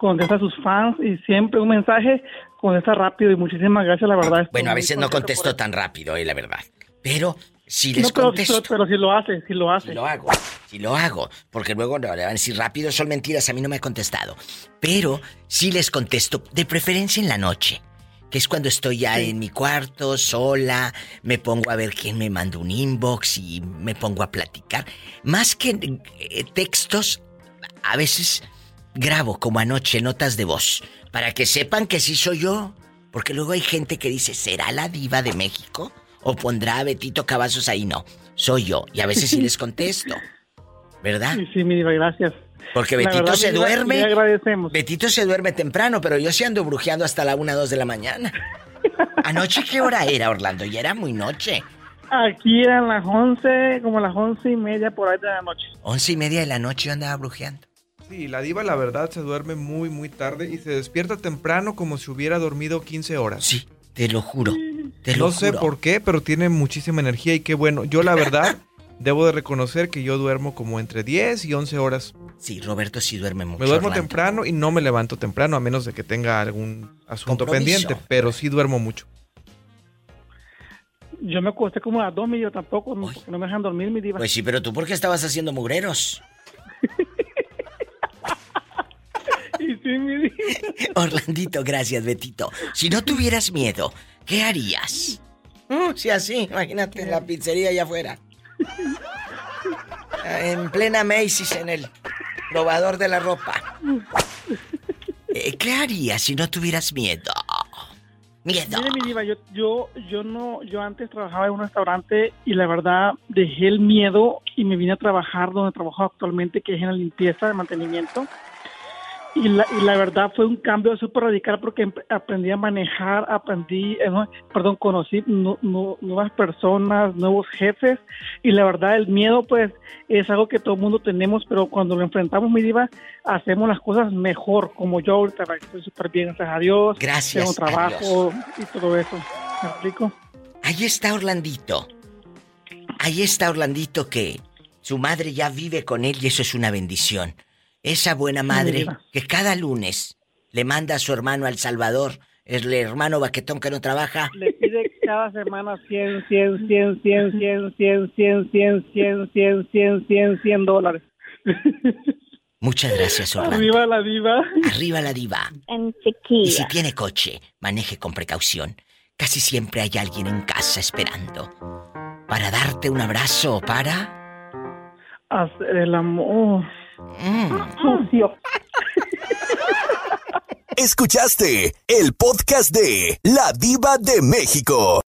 Speaker 30: contesta a sus fans y siempre un mensaje contesta rápido y muchísimas gracias, la verdad. estoy
Speaker 2: Bueno, a veces no contesto tan rápido, eh, la verdad. Pero si les
Speaker 30: No, pero,
Speaker 2: contesto...
Speaker 30: pero, pero si lo hace, si lo hace.
Speaker 2: Si lo hago, si lo hago, porque luego no, le van a decir rápido, son mentiras, a mí no me ha contestado. Pero sí les contesto, de preferencia en la noche, que es cuando estoy ya en mi cuarto, sola, me pongo a ver quién me manda un inbox y me pongo a platicar. Más que eh, textos, a veces grabo como anoche notas de voz, para que sepan que sí soy yo. Porque luego hay gente que dice, ¿será la diva de México? ¿O pondrá a Betito Cavazos ahí? No, soy yo. Y a veces sí les contesto. ¿Verdad?
Speaker 30: Sí, sí, mi diva, gracias.
Speaker 2: Porque Betito
Speaker 30: verdad,
Speaker 2: se duerme.
Speaker 30: le agradecemos.
Speaker 2: Betito se duerme temprano, pero yo sí ando brujeando hasta la una, dos de la mañana. ¿Anoche qué hora era, Orlando? Ya era muy noche.
Speaker 30: Aquí eran las 11, como las once y media por ahí de la noche.
Speaker 2: Once y media de la noche yo andaba brujeando.
Speaker 31: Sí, la diva la verdad se duerme muy muy tarde y se despierta temprano como si hubiera dormido 15 horas.
Speaker 2: Sí, te lo juro. Te
Speaker 31: no
Speaker 2: lo
Speaker 31: sé
Speaker 2: juro.
Speaker 31: por qué, pero tiene muchísima energía y qué bueno. Yo la verdad debo de reconocer que yo duermo como entre 10 y 11 horas.
Speaker 2: Sí, Roberto sí duerme mucho.
Speaker 31: Me duermo
Speaker 2: Orlando.
Speaker 31: temprano y no me levanto temprano a menos de que tenga algún asunto
Speaker 2: Compromiso.
Speaker 31: pendiente, pero sí duermo mucho.
Speaker 30: Yo me acosté como a las dos, mi diva, tampoco, no- porque no me dejan dormir, mi diva.
Speaker 2: Pues sí, pero tú por qué estabas haciendo mugreros.
Speaker 30: Y sí, mi diva.
Speaker 2: Orlandito, gracias, Betito. Si no tuvieras miedo, ¿qué harías? Mm, sí, así, imagínate en la pizzería allá afuera. En plena Macy's, en el probador de la ropa. Eh, ¿Qué harías si no tuvieras miedo? Miedo.
Speaker 30: Mire, mi diva, yo, yo, yo no, yo antes trabajaba en un restaurante y la verdad dejé el miedo y me vine a trabajar donde trabajo actualmente, que es en la limpieza de mantenimiento. Y la, y la verdad fue un cambio súper radical porque aprendí a manejar, aprendí, eh, no, perdón, conocí nu- nu- nuevas personas, nuevos jefes y la verdad el miedo pues es algo que todo el mundo tenemos, pero cuando lo enfrentamos, mi diva, hacemos las cosas mejor, como yo ahorita estoy súper bien, gracias a Dios,
Speaker 2: Gracias
Speaker 30: tengo trabajo y todo eso, ¿me explico?
Speaker 2: Ahí está Orlandito. Ahí está Orlandito que su madre ya vive con él y eso es una bendición. Esa buena madre que cada lunes le manda a su hermano al Salvador, el hermano baquetón que no trabaja,
Speaker 30: Le pide cada semana 100, 100, 100, 100, 100, 100, 100, 100, 100, 100, 100, 100, 100 dólares.
Speaker 2: Muchas gracias, Orlando.
Speaker 30: Arriba la diva.
Speaker 2: Arriba la diva.
Speaker 18: En
Speaker 2: Y si tiene coche, maneje con precaución. Casi siempre hay alguien en casa esperando para darte un abrazo o para...
Speaker 30: Hacer el amor. Sucio.
Speaker 1: Escuchaste el podcast de La Diva de México.